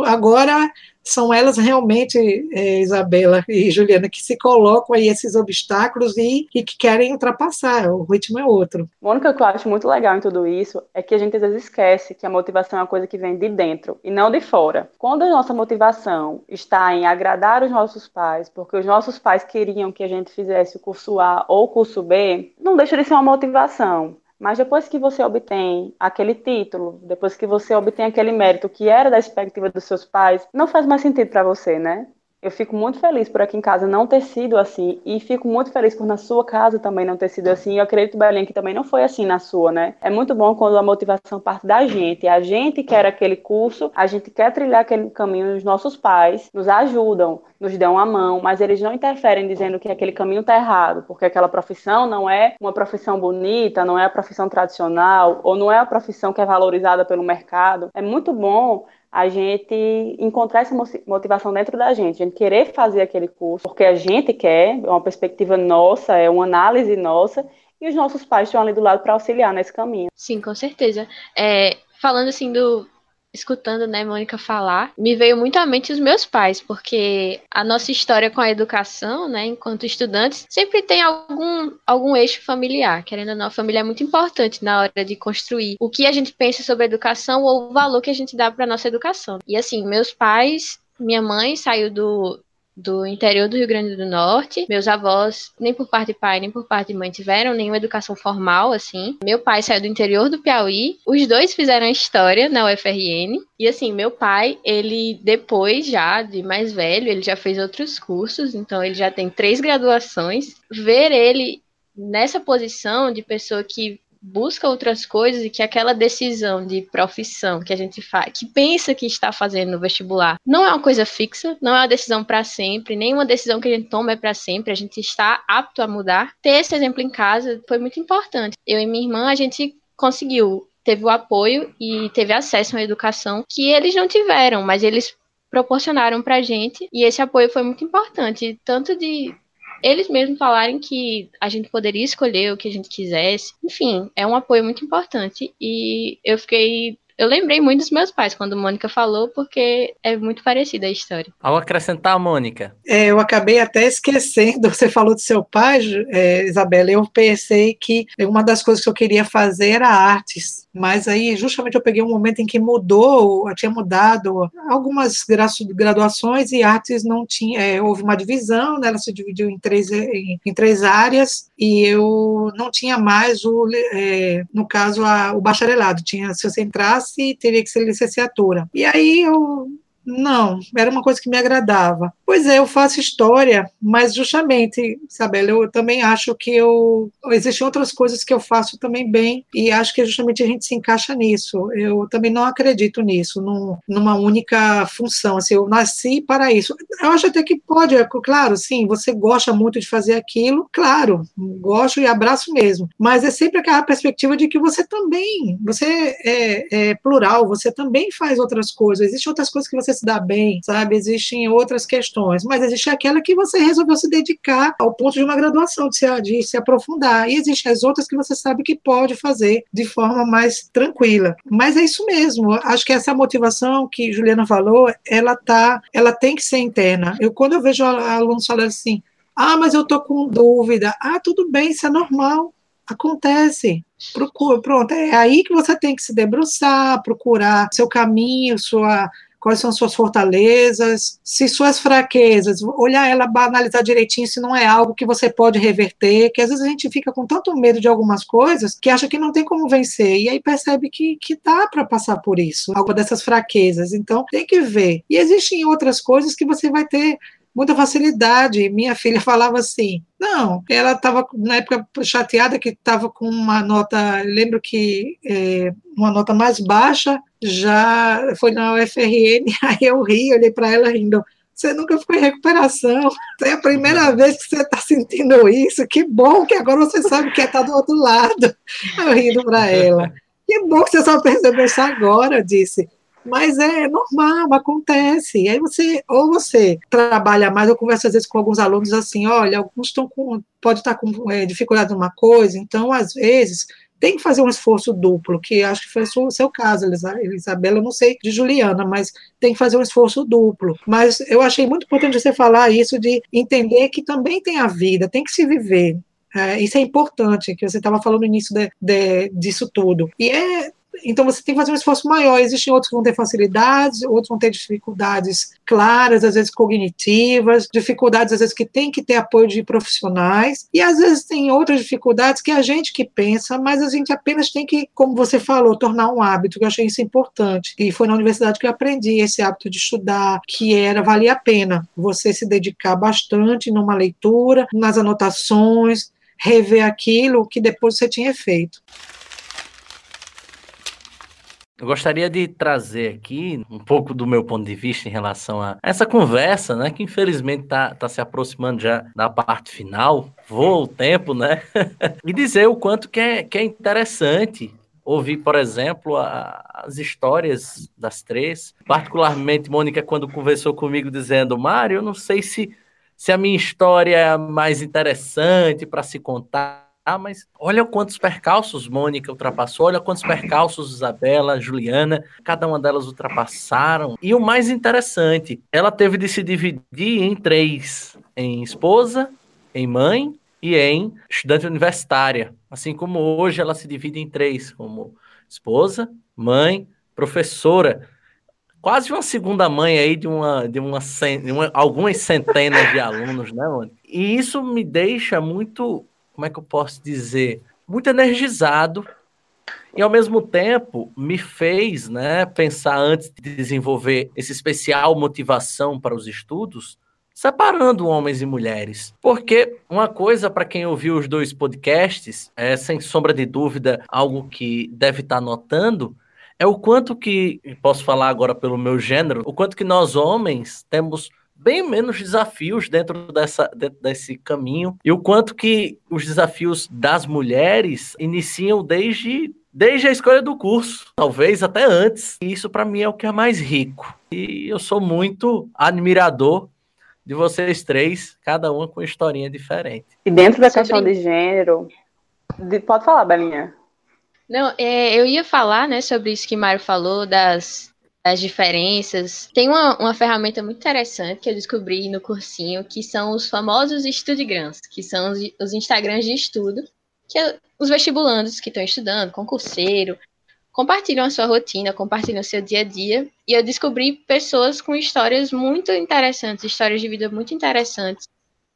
agora são elas realmente, é, Isabela e Juliana, que se colocam aí esses obstáculos e, e que querem ultrapassar, o ritmo é outro. Mônica, o que eu acho muito legal em tudo isso é que a gente às vezes esquece que a motivação é uma coisa que vem de dentro e não de fora. Quando a nossa motivação está em agradar os nossos pais, porque os nossos pais queriam que a gente fizesse o curso A ou o curso B, não deixa de ser uma motivação. Mas depois que você obtém aquele título, depois que você obtém aquele mérito que era da expectativa dos seus pais, não faz mais sentido para você, né? Eu fico muito feliz por aqui em casa não ter sido assim e fico muito feliz por na sua casa também não ter sido assim. Eu acredito, Belém, que também não foi assim na sua, né? É muito bom quando a motivação parte da gente. A gente quer aquele curso, a gente quer trilhar aquele caminho, os nossos pais nos ajudam, nos dão a mão, mas eles não interferem dizendo que aquele caminho está errado, porque aquela profissão não é uma profissão bonita, não é a profissão tradicional, ou não é a profissão que é valorizada pelo mercado. É muito bom a gente encontrar essa motivação dentro da gente, a gente querer fazer aquele curso porque a gente quer, é uma perspectiva nossa, é uma análise nossa, e os nossos pais estão ali do lado para auxiliar nesse caminho. Sim, com certeza. É, falando assim do, escutando, né, Mônica falar, me veio muito à mente os meus pais, porque a nossa história com a educação, né, enquanto estudantes, sempre tem algum, algum eixo familiar. Querendo ou não, a família é muito importante na hora de construir o que a gente pensa sobre a educação ou o valor que a gente dá para nossa educação. E assim, meus pais minha mãe saiu do, do interior do Rio Grande do Norte. Meus avós, nem por parte de pai, nem por parte de mãe, tiveram nenhuma educação formal, assim. Meu pai saiu do interior do Piauí. Os dois fizeram história na UFRN. E, assim, meu pai, ele, depois já, de mais velho, ele já fez outros cursos, então ele já tem três graduações. Ver ele nessa posição de pessoa que busca outras coisas e que aquela decisão de profissão que a gente faz, que pensa que está fazendo no vestibular, não é uma coisa fixa, não é uma decisão para sempre, nenhuma decisão que a gente toma é para sempre, a gente está apto a mudar. Ter esse exemplo em casa foi muito importante. Eu e minha irmã, a gente conseguiu, teve o apoio e teve acesso uma educação que eles não tiveram, mas eles proporcionaram para gente e esse apoio foi muito importante, tanto de eles mesmos falarem que a gente poderia escolher o que a gente quisesse. Enfim, é um apoio muito importante. E eu fiquei eu lembrei muito dos meus pais quando a Mônica falou, porque é muito parecida a história. Ao acrescentar, Mônica. É, eu acabei até esquecendo, você falou do seu pai, é, Isabela, eu pensei que uma das coisas que eu queria fazer era artes, mas aí justamente eu peguei um momento em que mudou, eu tinha mudado algumas graduações e artes não tinha, é, houve uma divisão, né, ela se dividiu em três, em, em três áreas, e eu não tinha mais, o, é, no caso, a, o bacharelado, tinha, se você entrasse, teria que ser licenciatura. E aí eu Não, era uma coisa que me agradava. Pois é, eu faço história, mas justamente, Isabela, eu também acho que eu existem outras coisas que eu faço também bem e acho que justamente a gente se encaixa nisso. Eu também não acredito nisso, num, numa única função. Assim, eu nasci para isso. Eu acho até que pode, é, claro, sim, você gosta muito de fazer aquilo, claro, gosto e abraço mesmo. Mas é sempre aquela perspectiva de que você também, você é, é plural, você também faz outras coisas. Existem outras coisas que você se dá bem, sabe? Existem outras questões, mas existe aquela que você resolveu se dedicar ao ponto de uma graduação, de se, de se aprofundar. E existem as outras que você sabe que pode fazer de forma mais tranquila. Mas é isso mesmo. Acho que essa motivação que Juliana falou, ela tá, ela tem que ser interna. Eu quando eu vejo alunos falando assim, ah, mas eu tô com dúvida. Ah, tudo bem, isso é normal. Acontece. Procura, pronto, é aí que você tem que se debruçar, procurar seu caminho, sua quais são suas fortalezas, se suas fraquezas, olhar ela, analisar direitinho se não é algo que você pode reverter, que às vezes a gente fica com tanto medo de algumas coisas que acha que não tem como vencer, e aí percebe que, que dá para passar por isso, algo dessas fraquezas, então tem que ver. E existem outras coisas que você vai ter muita facilidade. Minha filha falava assim: não, ela estava na época chateada que estava com uma nota, lembro que é, uma nota mais baixa, já foi na UFRN, aí eu ri, olhei para ela rindo. Você nunca ficou em recuperação. É a primeira vez que você está sentindo isso. Que bom que agora você sabe que é estar tá do outro lado. Eu rindo para ela. Que bom que você só percebeu isso agora, disse. Mas é normal, acontece. E aí você, ou você trabalha mais, eu converso às vezes com alguns alunos assim, olha, alguns estão com, pode estar com é, dificuldade numa coisa, então às vezes tem que fazer um esforço duplo, que acho que foi o seu caso, Isabela, eu não sei de Juliana, mas tem que fazer um esforço duplo. Mas eu achei muito importante você falar isso de entender que também tem a vida, tem que se viver. É, isso é importante, que você estava falando no início de, de, disso tudo. E é então você tem que fazer um esforço maior. Existem outros que vão ter facilidades, outros vão ter dificuldades claras, às vezes cognitivas, dificuldades às vezes que tem que ter apoio de profissionais, e às vezes tem outras dificuldades que a gente que pensa, mas a gente apenas tem que, como você falou, tornar um hábito, que eu achei isso importante. E foi na universidade que eu aprendi esse hábito de estudar, que era valia a pena você se dedicar bastante numa leitura, nas anotações, rever aquilo que depois você tinha feito. Eu gostaria de trazer aqui um pouco do meu ponto de vista em relação a essa conversa, né? Que infelizmente está tá se aproximando já da parte final. Voa o tempo, né? e dizer o quanto que é, que é interessante ouvir, por exemplo, a, as histórias das três. Particularmente, Mônica, quando conversou comigo dizendo, Mário, eu não sei se, se a minha história é mais interessante para se contar ah, mas olha quantos percalços Mônica ultrapassou, olha quantos percalços Isabela, Juliana, cada uma delas ultrapassaram. E o mais interessante, ela teve de se dividir em três: em esposa, em mãe e em estudante universitária. Assim como hoje ela se divide em três, como esposa, mãe, professora. Quase uma segunda mãe aí de uma de uma, de uma algumas centenas de alunos, né, Mônica? E isso me deixa muito como é que eu posso dizer, muito energizado e ao mesmo tempo me fez, né, pensar antes de desenvolver esse especial motivação para os estudos, separando homens e mulheres. Porque uma coisa para quem ouviu os dois podcasts, é sem sombra de dúvida algo que deve estar tá notando, é o quanto que, posso falar agora pelo meu gênero, o quanto que nós homens temos bem menos desafios dentro, dessa, dentro desse caminho e o quanto que os desafios das mulheres iniciam desde desde a escolha do curso, talvez até antes. E isso para mim é o que é mais rico. E eu sou muito admirador de vocês três, cada uma com uma historinha diferente. E dentro da questão de gênero, de... pode falar, Belinha. Não, é, eu ia falar, né, sobre isso que Mário falou das as diferenças. Tem uma, uma ferramenta muito interessante que eu descobri no cursinho, que são os famosos Studigrams, que são os, os Instagrams de estudo, que é os vestibulandos que estão estudando, concurseiro, compartilham a sua rotina, compartilham o seu dia a dia, e eu descobri pessoas com histórias muito interessantes, histórias de vida muito interessantes,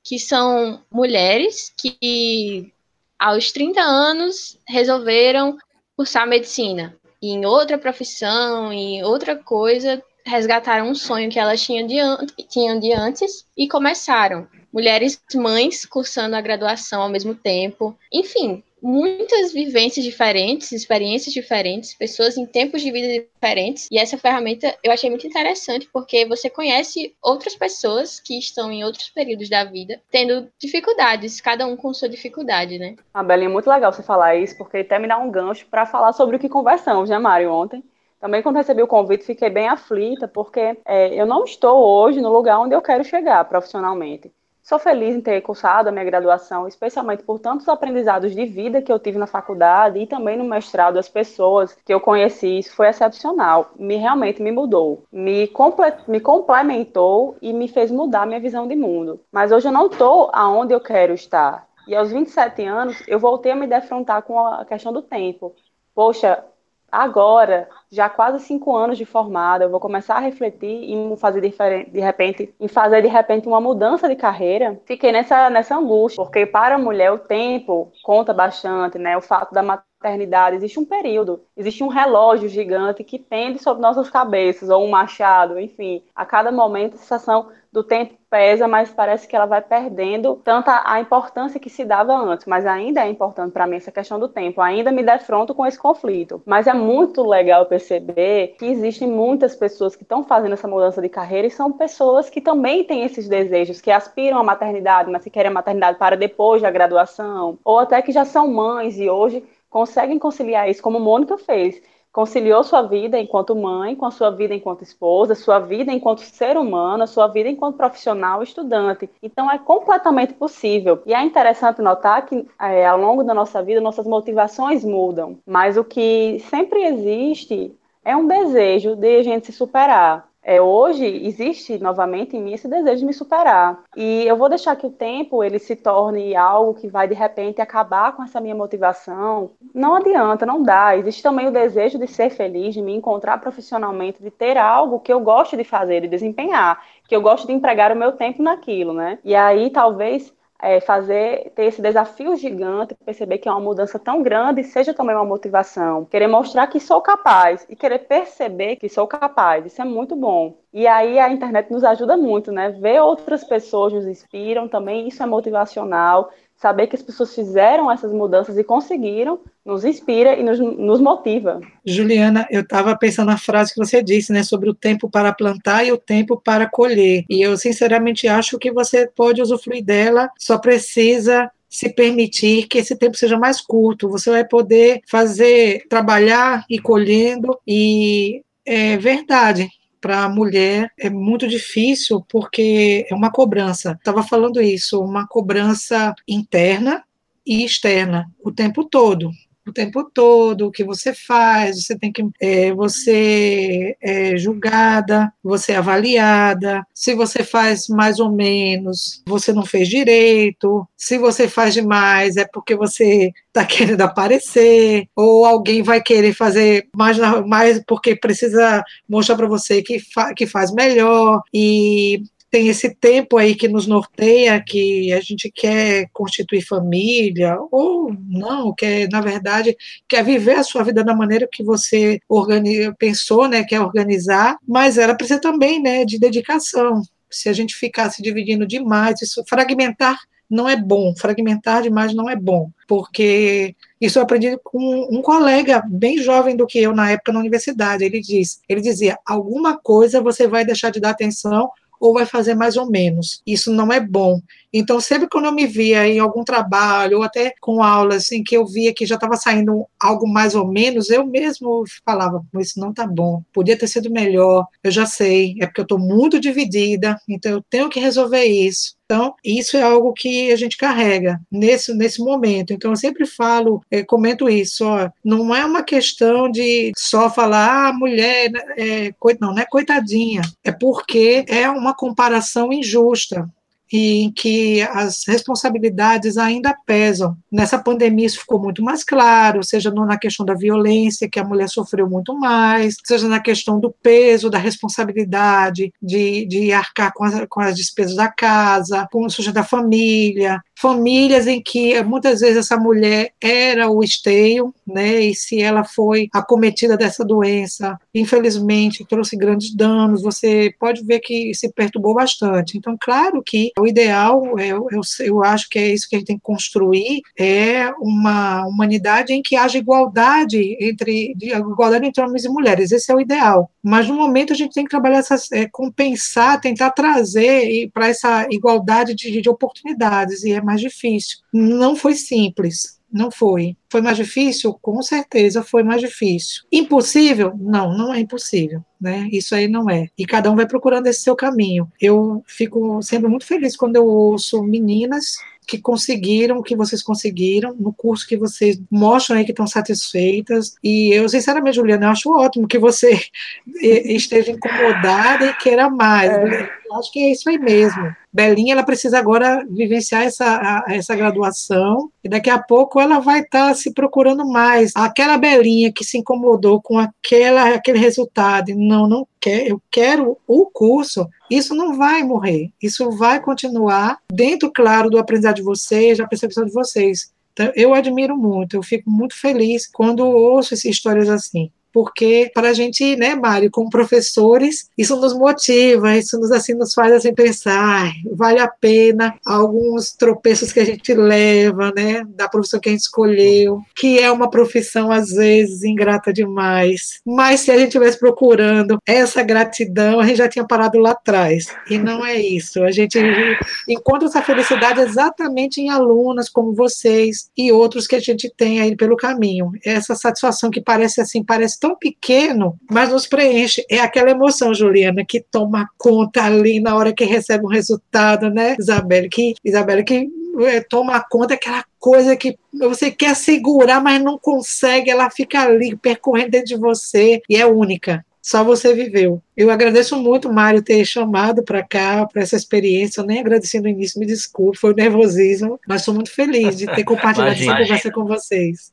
que são mulheres que aos 30 anos resolveram cursar medicina, em outra profissão, em outra coisa, resgataram um sonho que elas tinham de, an tinham de antes e começaram. Mulheres mães cursando a graduação ao mesmo tempo. Enfim, muitas vivências diferentes, experiências diferentes, pessoas em tempos de vida diferentes. E essa ferramenta eu achei muito interessante porque você conhece outras pessoas que estão em outros períodos da vida tendo dificuldades, cada um com sua dificuldade, né? Ah, Belinha, é muito legal você falar isso, porque até me dá um gancho para falar sobre o que conversamos, né, Mário, ontem. Também, quando recebi o convite, fiquei bem aflita, porque é, eu não estou hoje no lugar onde eu quero chegar profissionalmente. Sou feliz em ter cursado a minha graduação, especialmente por tantos aprendizados de vida que eu tive na faculdade e também no mestrado, as pessoas que eu conheci, isso foi excepcional. Me realmente me mudou, me, me complementou e me fez mudar minha visão de mundo. Mas hoje eu não estou aonde eu quero estar. E aos 27 anos, eu voltei a me defrontar com a questão do tempo. Poxa, agora, já quase cinco anos de formada, eu vou começar a refletir em fazer de repente, em fazer de repente uma mudança de carreira. Fiquei nessa, nessa angústia, porque para a mulher o tempo conta bastante, né? O fato da maternidade, existe um período, existe um relógio gigante que pende sobre nossas cabeças, ou um machado, enfim. A cada momento a sensação do tempo pesa, mas parece que ela vai perdendo tanta a importância que se dava antes. Mas ainda é importante para mim essa questão do tempo. Ainda me defronto com esse conflito. Mas é muito legal perceber que existem muitas pessoas que estão fazendo essa mudança de carreira e são pessoas que também têm esses desejos, que aspiram à maternidade, mas que querem a maternidade para depois da graduação, ou até que já são mães e hoje conseguem conciliar isso, como Mônica fez conciliou sua vida enquanto mãe com a sua vida enquanto esposa, sua vida enquanto ser humano, sua vida enquanto profissional estudante. Então é completamente possível. E é interessante notar que é, ao longo da nossa vida nossas motivações mudam, mas o que sempre existe é um desejo de a gente se superar. É, hoje existe novamente em mim esse desejo de me superar. E eu vou deixar que o tempo ele se torne algo que vai de repente acabar com essa minha motivação. Não adianta, não dá. Existe também o desejo de ser feliz, de me encontrar profissionalmente, de ter algo que eu gosto de fazer, de desempenhar, que eu gosto de empregar o meu tempo naquilo, né? E aí talvez é, fazer, ter esse desafio gigante, perceber que é uma mudança tão grande, seja também uma motivação. Querer mostrar que sou capaz e querer perceber que sou capaz, isso é muito bom. E aí a internet nos ajuda muito, né? Ver outras pessoas nos inspiram também, isso é motivacional saber que as pessoas fizeram essas mudanças e conseguiram, nos inspira e nos, nos motiva. Juliana, eu estava pensando na frase que você disse, né, sobre o tempo para plantar e o tempo para colher. E eu, sinceramente, acho que você pode usufruir dela, só precisa se permitir que esse tempo seja mais curto. Você vai poder fazer, trabalhar e colhendo, e é verdade para a mulher é muito difícil porque é uma cobrança. Estava falando isso, uma cobrança interna e externa o tempo todo o tempo todo, o que você faz, você tem que é, você é julgada, você é avaliada, se você faz mais ou menos, você não fez direito, se você faz demais é porque você está querendo aparecer, ou alguém vai querer fazer mais, mais porque precisa mostrar para você que, fa que faz melhor, e tem esse tempo aí que nos norteia, que a gente quer constituir família, ou não, quer, na verdade, quer viver a sua vida da maneira que você pensou, né, quer organizar, mas ela precisa também, né, de dedicação. Se a gente ficar se dividindo demais, isso fragmentar não é bom, fragmentar demais não é bom, porque isso eu aprendi com um colega bem jovem do que eu na época na universidade. Ele diz, ele dizia, alguma coisa você vai deixar de dar atenção ou vai fazer mais ou menos. Isso não é bom. Então, sempre quando eu me via em algum trabalho, ou até com aulas em que eu via que já estava saindo algo mais ou menos, eu mesmo falava, isso não está bom, podia ter sido melhor, eu já sei, é porque eu estou muito dividida, então eu tenho que resolver isso. Então, isso é algo que a gente carrega nesse, nesse momento. Então, eu sempre falo, é, comento isso, ó, não é uma questão de só falar, ah, mulher, né, é, não, não é coitadinha, é porque é uma comparação injusta em que as responsabilidades ainda pesam. Nessa pandemia isso ficou muito mais claro, seja na questão da violência, que a mulher sofreu muito mais, seja na questão do peso, da responsabilidade de, de arcar com as, com as despesas da casa, com o sujeito da família, famílias em que muitas vezes essa mulher era o esteio, né? E se ela foi acometida dessa doença, infelizmente trouxe grandes danos, você pode ver que se perturbou bastante. Então, claro que o ideal, eu, eu, eu acho que é isso que a gente tem que construir, é uma humanidade em que haja igualdade entre igualdade entre homens e mulheres. Esse é o ideal. Mas no momento a gente tem que trabalhar essas, é, compensar, tentar trazer para essa igualdade de, de oportunidades e é mais difícil. Não foi simples, não foi. Foi mais difícil? Com certeza foi mais difícil. Impossível? Não, não é impossível. Né? Isso aí não é. E cada um vai procurando esse seu caminho. Eu fico sempre muito feliz quando eu ouço meninas que conseguiram, que vocês conseguiram, no curso que vocês mostram aí que estão satisfeitas. E eu, sinceramente, Juliana, eu acho ótimo que você esteja incomodada e queira mais. É. Eu acho que é isso aí mesmo. Belinha, ela precisa agora vivenciar essa, essa graduação e daqui a pouco ela vai estar tá se procurando mais. Aquela Belinha que se incomodou com aquela, aquele resultado, não, não quer, eu quero o curso, isso não vai morrer, isso vai continuar dentro, claro, do aprendizado de vocês, da percepção de vocês. Então, eu admiro muito, eu fico muito feliz quando ouço essas histórias assim porque para a gente, né, Mário, como professores, isso nos motiva, isso nos assim nos faz assim pensar, vale a pena alguns tropeços que a gente leva, né, da profissão que a gente escolheu, que é uma profissão às vezes ingrata demais, mas se a gente estivesse procurando essa gratidão, a gente já tinha parado lá atrás. E não é isso. A gente encontra essa felicidade exatamente em alunas como vocês e outros que a gente tem aí pelo caminho. Essa satisfação que parece assim, parece tão pequeno, mas nos preenche. É aquela emoção, Juliana, que toma conta ali na hora que recebe um resultado, né, Isabelle? Que, Isabelle, que é, toma conta aquela coisa que você quer segurar, mas não consegue, ela fica ali percorrendo dentro de você e é única. Só você viveu. Eu agradeço muito, Mário, ter chamado para cá, para essa experiência. Eu nem agradeci no início, me desculpe, foi o nervosismo, mas sou muito feliz de ter compartilhado essa conversa com vocês.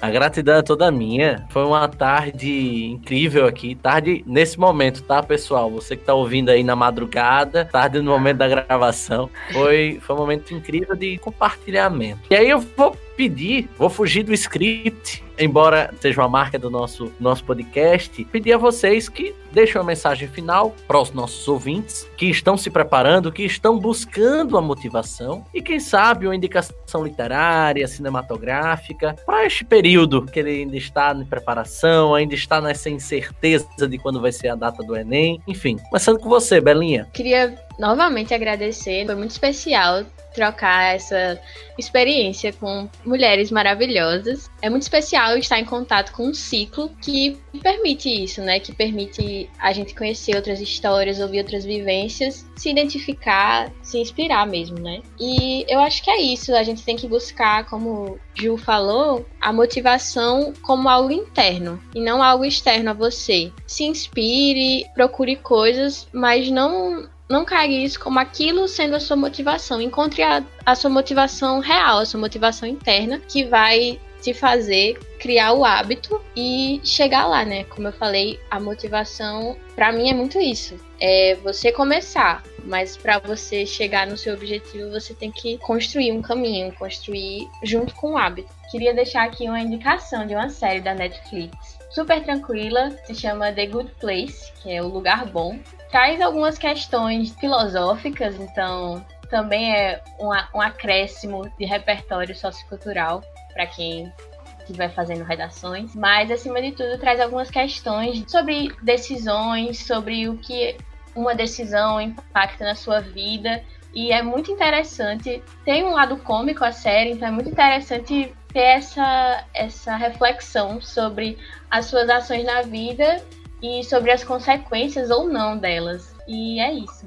A gratidão é toda minha. Foi uma tarde incrível aqui. Tarde nesse momento, tá, pessoal? Você que tá ouvindo aí na madrugada, tarde no momento da gravação. Foi, foi um momento incrível de compartilhamento. E aí eu vou pedir, vou fugir do script, embora seja uma marca do nosso, nosso podcast, pedir a vocês que deixem uma mensagem final para os nossos ouvintes que estão se preparando, que estão buscando a motivação e quem sabe uma indicação literária, cinematográfica para este período que ele ainda está em preparação, ainda está nessa incerteza de quando vai ser a data do Enem, enfim. Começando com você, Belinha. Queria novamente agradecer, foi muito especial trocar essa experiência com mulheres maravilhosas. É muito especial estar em contato com um ciclo que permite isso, né? Que permite a gente conhecer outras histórias, ouvir outras vivências, se identificar, se inspirar mesmo, né? E eu acho que é isso. A gente tem que buscar, como Ju falou, a motivação como algo interno e não algo externo a você. Se inspire, procure coisas, mas não não carregue isso como aquilo sendo a sua motivação. Encontre a, a sua motivação real, a sua motivação interna, que vai te fazer criar o hábito e chegar lá, né? Como eu falei, a motivação para mim é muito isso. É você começar, mas para você chegar no seu objetivo, você tem que construir um caminho, construir junto com o hábito. Queria deixar aqui uma indicação de uma série da Netflix. Super tranquila, se chama The Good Place, que é o lugar bom traz algumas questões filosóficas, então também é um, um acréscimo de repertório sociocultural para quem estiver fazendo redações, mas acima de tudo traz algumas questões sobre decisões, sobre o que uma decisão impacta na sua vida e é muito interessante. Tem um lado cômico a série, então é muito interessante ter essa, essa reflexão sobre as suas ações na vida e sobre as consequências ou não delas. E é isso.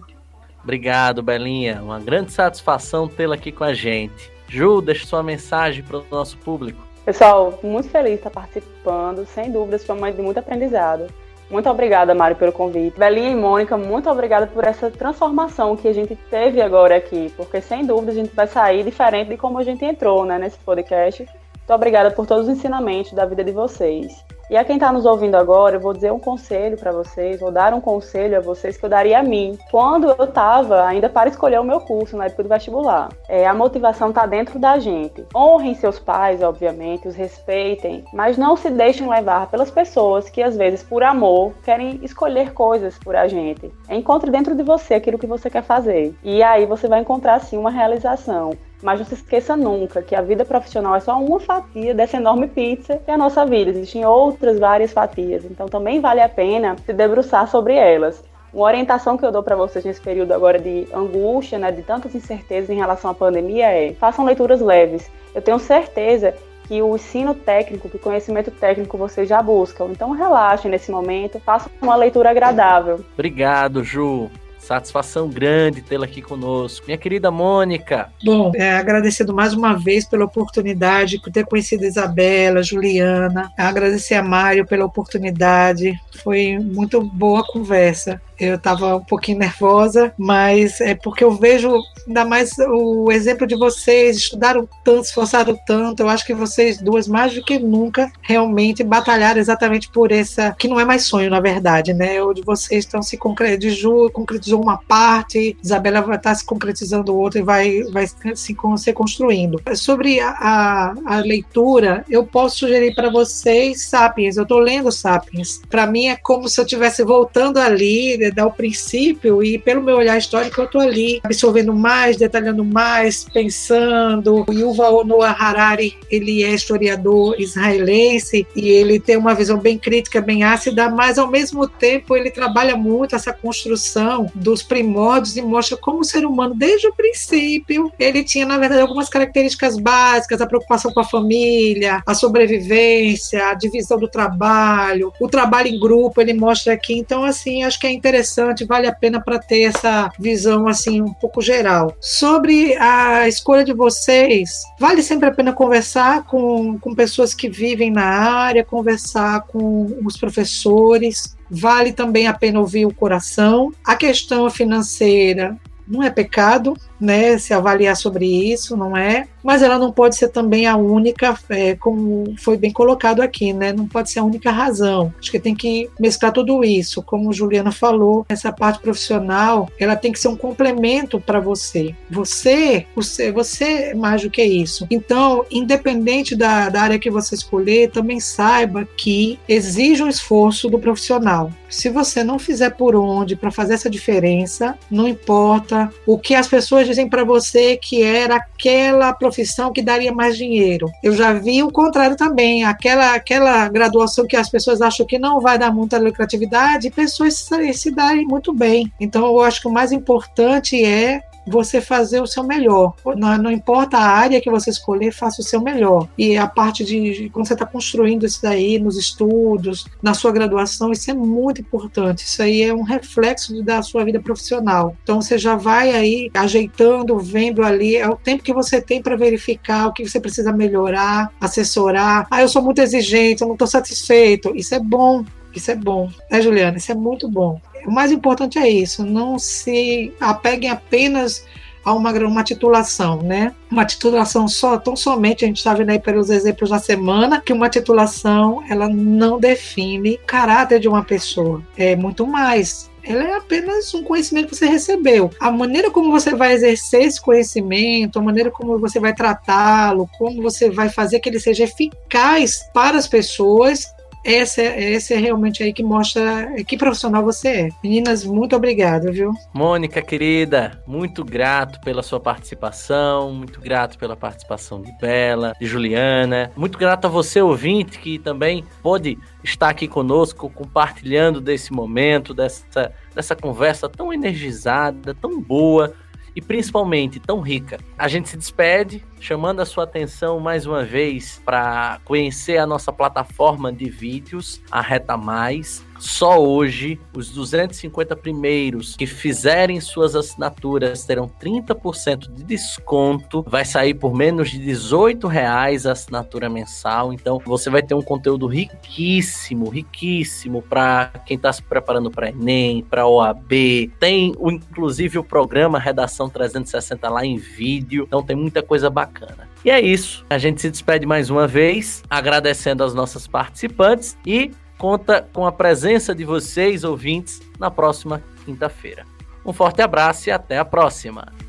Obrigado, Belinha. Uma grande satisfação tê-la aqui com a gente. Ju, deixa sua mensagem para o nosso público. Pessoal, muito feliz de estar participando. Sem dúvidas, foi uma de muito aprendizado. Muito obrigada, Mário, pelo convite. Belinha e Mônica, muito obrigada por essa transformação que a gente teve agora aqui, porque sem dúvida a gente vai sair diferente de como a gente entrou né, nesse podcast. Muito obrigada por todos os ensinamentos da vida de vocês. E a quem está nos ouvindo agora, eu vou dizer um conselho para vocês, vou dar um conselho a vocês que eu daria a mim. Quando eu estava ainda para escolher o meu curso na época do vestibular, é, a motivação está dentro da gente. Honrem seus pais, obviamente, os respeitem, mas não se deixem levar pelas pessoas que às vezes por amor querem escolher coisas por a gente. Encontre dentro de você aquilo que você quer fazer. E aí você vai encontrar sim uma realização. Mas não se esqueça nunca que a vida profissional é só uma fatia dessa enorme pizza que é a nossa vida. Existem outras várias fatias, então também vale a pena se debruçar sobre elas. Uma orientação que eu dou para vocês nesse período agora de angústia, né, de tantas incertezas em relação à pandemia é: façam leituras leves. Eu tenho certeza que o ensino técnico, que o conhecimento técnico vocês já buscam. Então relaxem nesse momento, façam uma leitura agradável. Obrigado, Ju. Satisfação grande tê-la aqui conosco. Minha querida Mônica. Bom, é, agradecendo mais uma vez pela oportunidade de ter conhecido a Isabela, Juliana, agradecer a Mário pela oportunidade. Foi muito boa a conversa. Eu estava um pouquinho nervosa, mas é porque eu vejo ainda mais o exemplo de vocês, estudaram tanto, esforçaram tanto. Eu acho que vocês duas, mais do que nunca, realmente batalharam exatamente por essa, que não é mais sonho, na verdade, né? O de vocês estão se concretizando, concretizou uma parte, Isabela vai estar se concretizando outra e vai, vai se, se construindo. Sobre a, a, a leitura, eu posso sugerir para vocês Sapiens. Eu estou lendo Sapiens. Para mim é como se eu estivesse voltando ali dar o princípio e pelo meu olhar histórico eu estou ali absorvendo mais, detalhando mais, pensando. O Yuval Noah Harari, ele é historiador israelense e ele tem uma visão bem crítica, bem ácida, mas ao mesmo tempo ele trabalha muito essa construção dos primórdios e mostra como o ser humano desde o princípio, ele tinha na verdade algumas características básicas, a preocupação com a família, a sobrevivência, a divisão do trabalho, o trabalho em grupo, ele mostra aqui. Então assim, acho que é interessante interessante, vale a pena para ter essa visão assim um pouco geral. Sobre a escolha de vocês, vale sempre a pena conversar com, com pessoas que vivem na área, conversar com os professores, vale também a pena ouvir o coração. A questão financeira não é pecado, né, se avaliar sobre isso, não é? Mas ela não pode ser também a única, é, como foi bem colocado aqui, né? Não pode ser a única razão. Acho que tem que mesclar tudo isso, como Juliana falou, essa parte profissional, ela tem que ser um complemento para você. Você, você, você é mais do que isso. Então, independente da, da área que você escolher, também saiba que exige um esforço do profissional. Se você não fizer por onde para fazer essa diferença, não importa o que as pessoas dizem para você que era aquela profissão que daria mais dinheiro. Eu já vi o contrário também, aquela aquela graduação que as pessoas acham que não vai dar muita lucratividade, pessoas se, se darem muito bem. Então eu acho que o mais importante é você fazer o seu melhor. Não, não, importa a área que você escolher, faça o seu melhor. E a parte de quando você está construindo isso daí nos estudos, na sua graduação, isso é muito importante. Isso aí é um reflexo da sua vida profissional. Então você já vai aí ajeitando, vendo ali, é o tempo que você tem para verificar o que você precisa melhorar, assessorar. Ah, eu sou muito exigente, eu não estou satisfeito. Isso é bom. Isso é bom, né, Juliana? Isso é muito bom. O mais importante é isso, não se apeguem apenas a uma, uma titulação, né? Uma titulação só, tão somente, a gente está vendo aí pelos exemplos da semana, que uma titulação, ela não define o caráter de uma pessoa. É muito mais ela é apenas um conhecimento que você recebeu. A maneira como você vai exercer esse conhecimento, a maneira como você vai tratá-lo, como você vai fazer que ele seja eficaz para as pessoas, essa, essa é realmente aí que mostra que profissional você é. Meninas, muito obrigada, viu? Mônica, querida, muito grato pela sua participação, muito grato pela participação de Bela, de Juliana, muito grato a você, ouvinte, que também pôde estar aqui conosco, compartilhando desse momento, dessa, dessa conversa tão energizada, tão boa e principalmente tão rica. A gente se despede chamando a sua atenção mais uma vez para conhecer a nossa plataforma de vídeos, a Reta Mais. Só hoje, os 250 primeiros que fizerem suas assinaturas terão 30% de desconto. Vai sair por menos de 18 reais a assinatura mensal. Então, você vai ter um conteúdo riquíssimo, riquíssimo para quem está se preparando para Enem, para OAB. Tem, inclusive, o programa Redação 360 lá em vídeo. Então, tem muita coisa bacana. E é isso. A gente se despede mais uma vez, agradecendo aos nossos participantes e conta com a presença de vocês, ouvintes, na próxima quinta-feira. Um forte abraço e até a próxima!